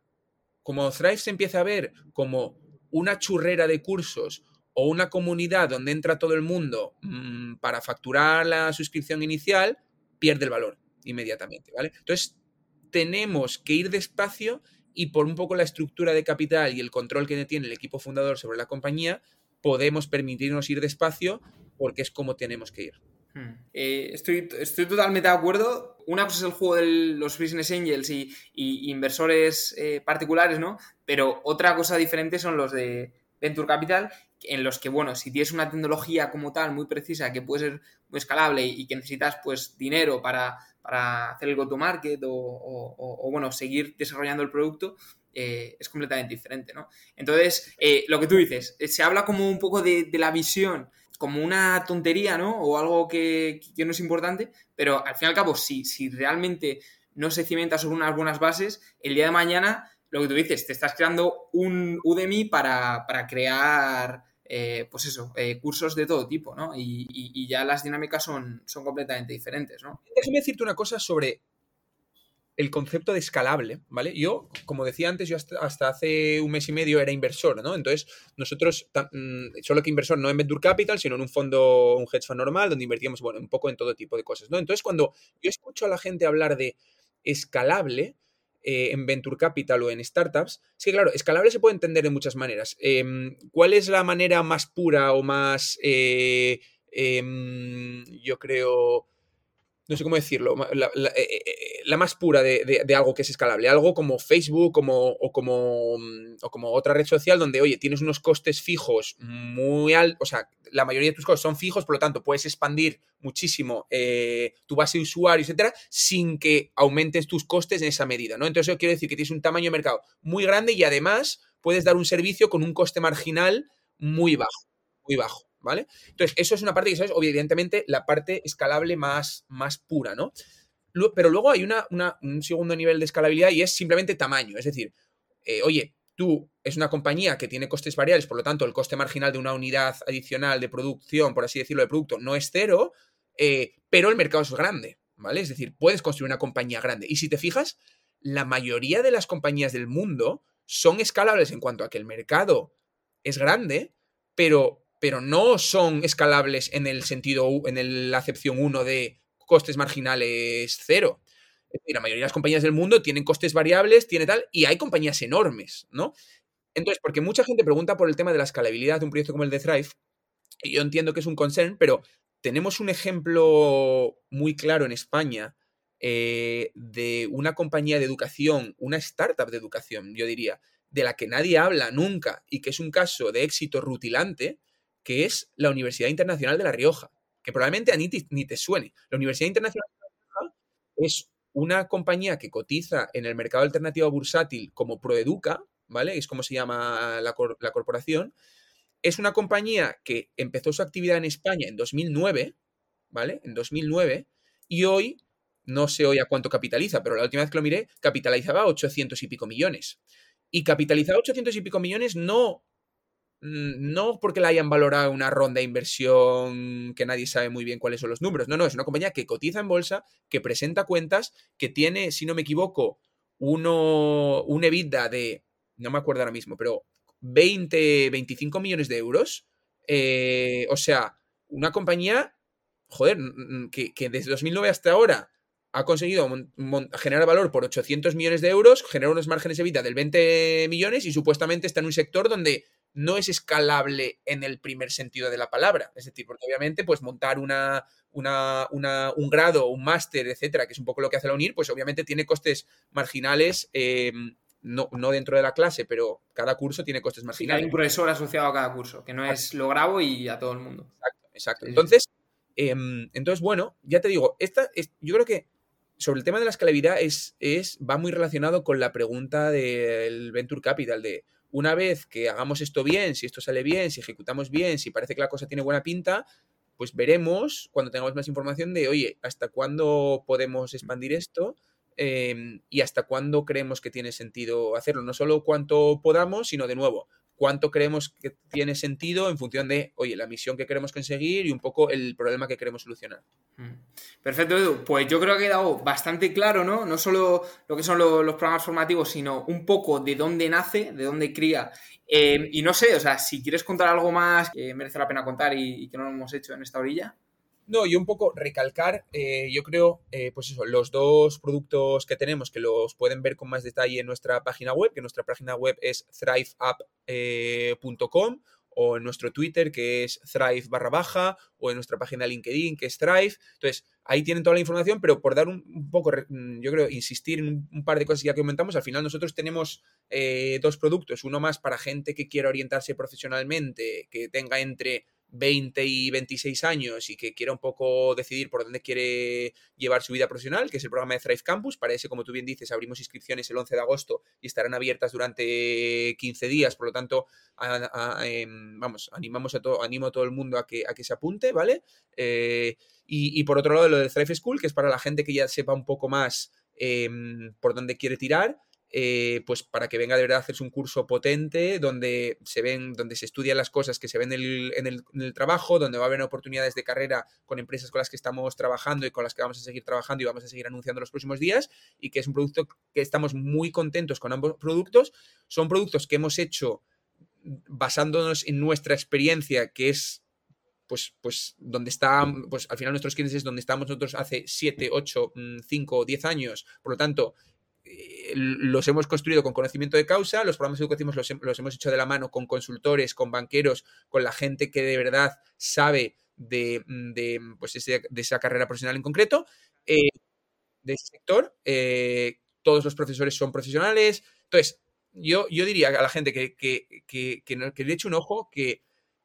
como Thrive se empieza a ver como una churrera de cursos o una comunidad donde entra todo el mundo mmm, para facturar la suscripción inicial, pierde el valor inmediatamente, ¿vale? Entonces, tenemos que ir despacio y por un poco la estructura de capital y el control que tiene el equipo fundador sobre la compañía, podemos permitirnos ir despacio porque es como tenemos que ir. Hmm. Eh, estoy, estoy, totalmente de acuerdo. Una cosa es el juego de los business angels y, inversores eh, particulares, ¿no? Pero otra cosa diferente son los de venture capital, en los que, bueno, si tienes una tecnología como tal muy precisa que puede ser muy escalable y que necesitas, pues, dinero para, para hacer el go-to-market o, bueno, seguir desarrollando el producto, eh, es completamente diferente, ¿no? Entonces, lo que tú dices, se habla como un poco de, la visión como una tontería, ¿no? O algo que, no es importante, pero al fin y al cabo, si, si realmente no se cimenta sobre unas buenas bases, el día de mañana, lo que tú dices, te estás creando un Udemy para, crear, eh, pues eso, eh, cursos de todo tipo, ¿no? Y, ya las dinámicas son, son completamente diferentes, ¿no? Déjame decirte una cosa sobre el concepto de escalable, ¿vale? Yo, como decía antes, yo hasta, hace un mes y medio era inversor, ¿no? Entonces, nosotros, mm, solo que inversor no en Venture Capital, sino en un fondo, un hedge fund normal, donde invertíamos, bueno, un poco en todo tipo de cosas, ¿no? Entonces, cuando yo escucho a la gente hablar de escalable, eh, en Venture Capital o en startups, sí, claro, escalable se puede entender de muchas maneras. Em, ¿Cuál es la manera más pura o más, eh, em, yo creo, no sé cómo decirlo, la, eh, eh, eh, la, más pura de, de, algo que es escalable. Algo como Facebook como, o, como, mm, otra red social donde, oye, tienes unos costes fijos muy altos, o sea, la mayoría de tus costes son fijos, por lo tanto, puedes expandir muchísimo tu base de usuarios, etcétera, sin que aumentes tus costes en esa medida, ¿no? Entonces, eso quiere decir que tienes un tamaño de mercado muy grande y además puedes dar un servicio con un coste marginal muy bajo, muy bajo. ¿Vale? Entonces, eso es una parte que es, evidentemente, la parte escalable más, más pura, ¿no? Pero luego hay una, un segundo nivel de escalabilidad y es simplemente tamaño. Es decir, eh, oye, tú es una compañía que tiene costes variables, por lo tanto, el coste marginal de una unidad adicional de producción, por así decirlo, de producto, no es cero, eh, pero el mercado es grande, ¿vale? Es decir, puedes construir una compañía grande. Y si te fijas, la mayoría de las compañías del mundo son escalables en cuanto a que el mercado es grande, pero pero no son escalables en el sentido, en la acepción 1 de costes marginales cero. la mayoría de las compañías del mundo tienen costes variables, tiene tal, y hay compañías enormes, ¿no? Entonces, porque mucha gente pregunta por el tema de la escalabilidad de un proyecto como el de Thrive, y yo entiendo que es un concern, pero tenemos un ejemplo muy claro en España eh, de una compañía de educación, una startup de educación, yo diría, de la que nadie habla nunca y que es un caso de éxito rutilante, que es la Universidad Internacional de La Rioja, que probablemente a ni ni te suene. La Universidad Internacional de La Rioja es una compañía que cotiza en el mercado alternativo bursátil como Proeduca, ¿vale? Es como se llama la, la corporación. Es una compañía que empezó su actividad en España en 2009, ¿vale? En 2009, y hoy, no sé hoy a cuánto capitaliza, pero la última vez que lo miré, capitalizaba 800 y pico millones. Y capitalizaba 800 y pico millones no no porque la hayan valorado una ronda de inversión que nadie sabe muy bien cuáles son los números. No, no, es una compañía que cotiza en bolsa, que presenta cuentas, que tiene, si no me equivoco, uno, un EBITDA de, no me acuerdo ahora mismo, pero 20, 25 millones de euros. Eh, o sea, una compañía, joder, que, que desde 2009 hasta ahora ha conseguido generar valor por 800 millones de euros, genera unos márgenes de vida del 20 millones y supuestamente está en un sector donde no es escalable en el primer sentido de la palabra. Es decir, porque obviamente, pues montar una, una, una, un grado, un máster, etcétera, que es un poco lo que hace la UNIR, pues obviamente tiene costes marginales. Eh, no, no, dentro de la clase, pero cada curso tiene costes marginales. hay un profesor asociado a cada curso, que no es lo grabo y a todo el mundo. Exacto, exacto. Entonces, eh, entonces bueno, ya te digo, esta es, yo creo que sobre el tema de la escalabilidad es, es, va muy relacionado con la pregunta del Venture Capital, de una vez que hagamos esto bien, si esto sale bien, si ejecutamos bien, si parece que la cosa tiene buena pinta, pues veremos cuando tengamos más información de, oye, ¿hasta cuándo podemos expandir esto? Eh, y hasta cuándo creemos que tiene sentido hacerlo. No solo cuánto podamos, sino de nuevo, cuánto creemos que tiene sentido en función de, oye, la misión que queremos conseguir y un poco el problema que queremos solucionar. Mm. Perfecto, Edu. Pues yo creo que ha quedado bastante claro, ¿no? No solo lo que son los, programas formativos, sino un poco de dónde nace, de dónde cría. Eh, y no sé, o sea, si quieres contar algo más que merece la pena contar y, y que no lo hemos hecho en esta orilla. No, y un poco recalcar, eh, yo creo, eh, pues eso, los dos productos que tenemos, que los pueden ver con más detalle en nuestra página web, que nuestra página web es thriveup.com o en nuestro Twitter, que es thrive barra baja, o en nuestra página LinkedIn, que es thrive. Entonces, ahí tienen toda la información, pero por dar un, poco, mm, yo creo, insistir en un, par de cosas ya que comentamos, al final nosotros tenemos eh, dos productos, uno más para gente que quiera orientarse profesionalmente, que tenga entre 20 y 26 años y que quiera un poco decidir por dónde quiere llevar su vida profesional, que es el programa de Thrive Campus. Para ese, como tú bien dices, abrimos inscripciones el 11 de agosto y estarán abiertas durante 15 días. Por lo tanto, em, vamos, animamos a todo, animo a todo el mundo a que, a que se apunte, ¿vale? Eh, y, por otro lado, lo del Thrive School, que es para la gente que ya sepa un poco más em, por dónde quiere tirar. Eh, pues para que venga de verdad a hacerse un curso potente donde se ven, donde se estudian las cosas que se ven en el, trabajo, donde va a haber oportunidades de carrera con empresas con las que estamos trabajando y con las que vamos a seguir trabajando y vamos a seguir anunciando los próximos días y que es un producto que estamos muy contentos con ambos productos. Son productos que hemos hecho basándonos en nuestra experiencia, que es pues, pues donde está, pues al final nuestros clientes es donde estábamos nosotros hace 7, 8, 5, 10 años. Por lo tanto, los hemos construido con conocimiento de causa, los programas educativos los, hemos hecho de la mano con consultores, con banqueros, con la gente que de verdad sabe de, pues de esa carrera profesional en concreto, eh, de ese sector. Eh, todos los profesores son profesionales. Entonces, yo, yo diría a la gente que, que, que, que, le eche un ojo, que,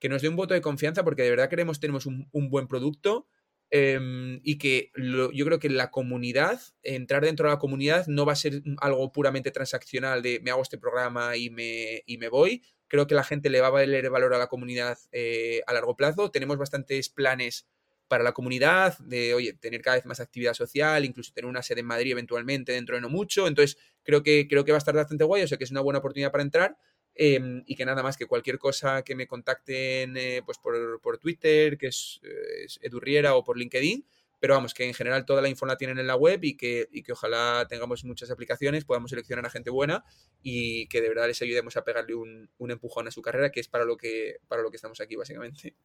nos dé un voto de confianza, porque de verdad queremos, tenemos un buen producto Em, y que yo creo que la comunidad, entrar dentro de la comunidad no va a ser algo puramente transaccional de me hago este programa y me, y me voy. Creo que la gente le va a valer valor a la comunidad eh, a largo plazo. Tenemos bastantes planes para la comunidad, de, oye, tener cada vez más actividad social, incluso tener una sede en Madrid eventualmente dentro de no mucho. Entonces, creo que, creo que va a estar bastante guay, o sea que es una buena oportunidad para entrar. Em, y que nada más que cualquier cosa que me contacten eh, pues por, por, Twitter, que es, es, Edurriera o por LinkedIn, pero vamos, que en general toda la info la tienen en la web y que, y que ojalá tengamos muchas aplicaciones, podamos seleccionar a gente buena y que de verdad les ayudemos a pegarle un, un empujón a su carrera, que es para lo que, para lo que estamos aquí básicamente.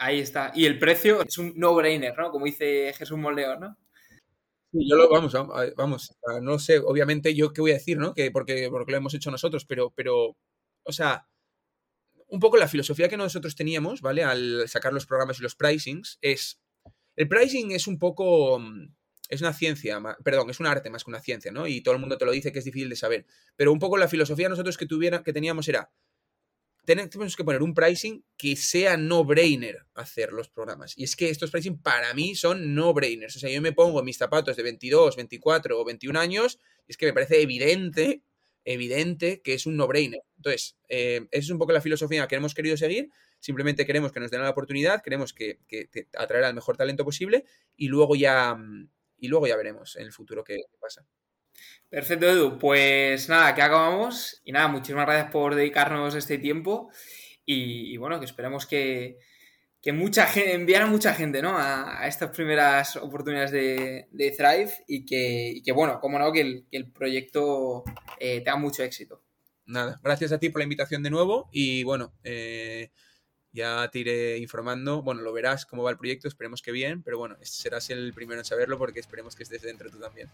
Ahí está. Y el precio es un no-brainer, ¿no? Como dice Jesús Moldeón, ¿no? yo lo, vamos, vamos, no sé, obviamente yo qué voy a decir, ¿no? Que porque, porque lo hemos hecho nosotros, pero, pero o sea, un poco la filosofía que nosotros teníamos, ¿vale? Al sacar los programas y los pricings, es. El pricing es un poco. Mm, es una ciencia, perdón, es un arte más que una ciencia, ¿no? Y todo el mundo te lo dice que es difícil de saber. Pero un poco la filosofía nosotros que, tuviera, que teníamos era. Tenemos que poner un pricing que sea no-brainer hacer los programas. Y es que estos pricing para mí son no-brainers. O sea, yo me pongo mis zapatos de 22, 24 o 21 años y es que me parece evidente evidente que es un no-brainer. Entonces, eh, esa es un poco la filosofía que hemos querido seguir. Simplemente queremos que nos den la oportunidad, queremos que, atraer al mejor talento posible y luego ya, mm, y luego ya veremos en el futuro qué, pasa. Perfecto, Edu. Pues nada, que acabamos. Y nada, muchísimas gracias por dedicarnos este tiempo. y bueno, que esperemos que, que mucha gente, enviar a mucha gente ¿no? a, estas primeras oportunidades de, Thrive y que, bueno, como no, que el, proyecto eh, tenga mucho éxito. Nada, gracias a ti por la invitación de nuevo y bueno, eh, ya te iré informando. Bueno, lo verás cómo va el proyecto, esperemos que bien, pero bueno, serás el primero en saberlo porque esperemos que estés dentro tú también.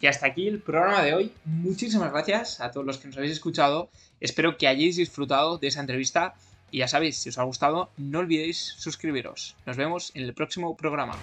Y hasta aquí el programa de hoy. Muchísimas gracias a todos los que nos habéis escuchado. Espero que hayáis disfrutado de esa entrevista. Y ya sabéis, si os ha gustado, no olvidéis suscribiros. Nos vemos en el próximo programa.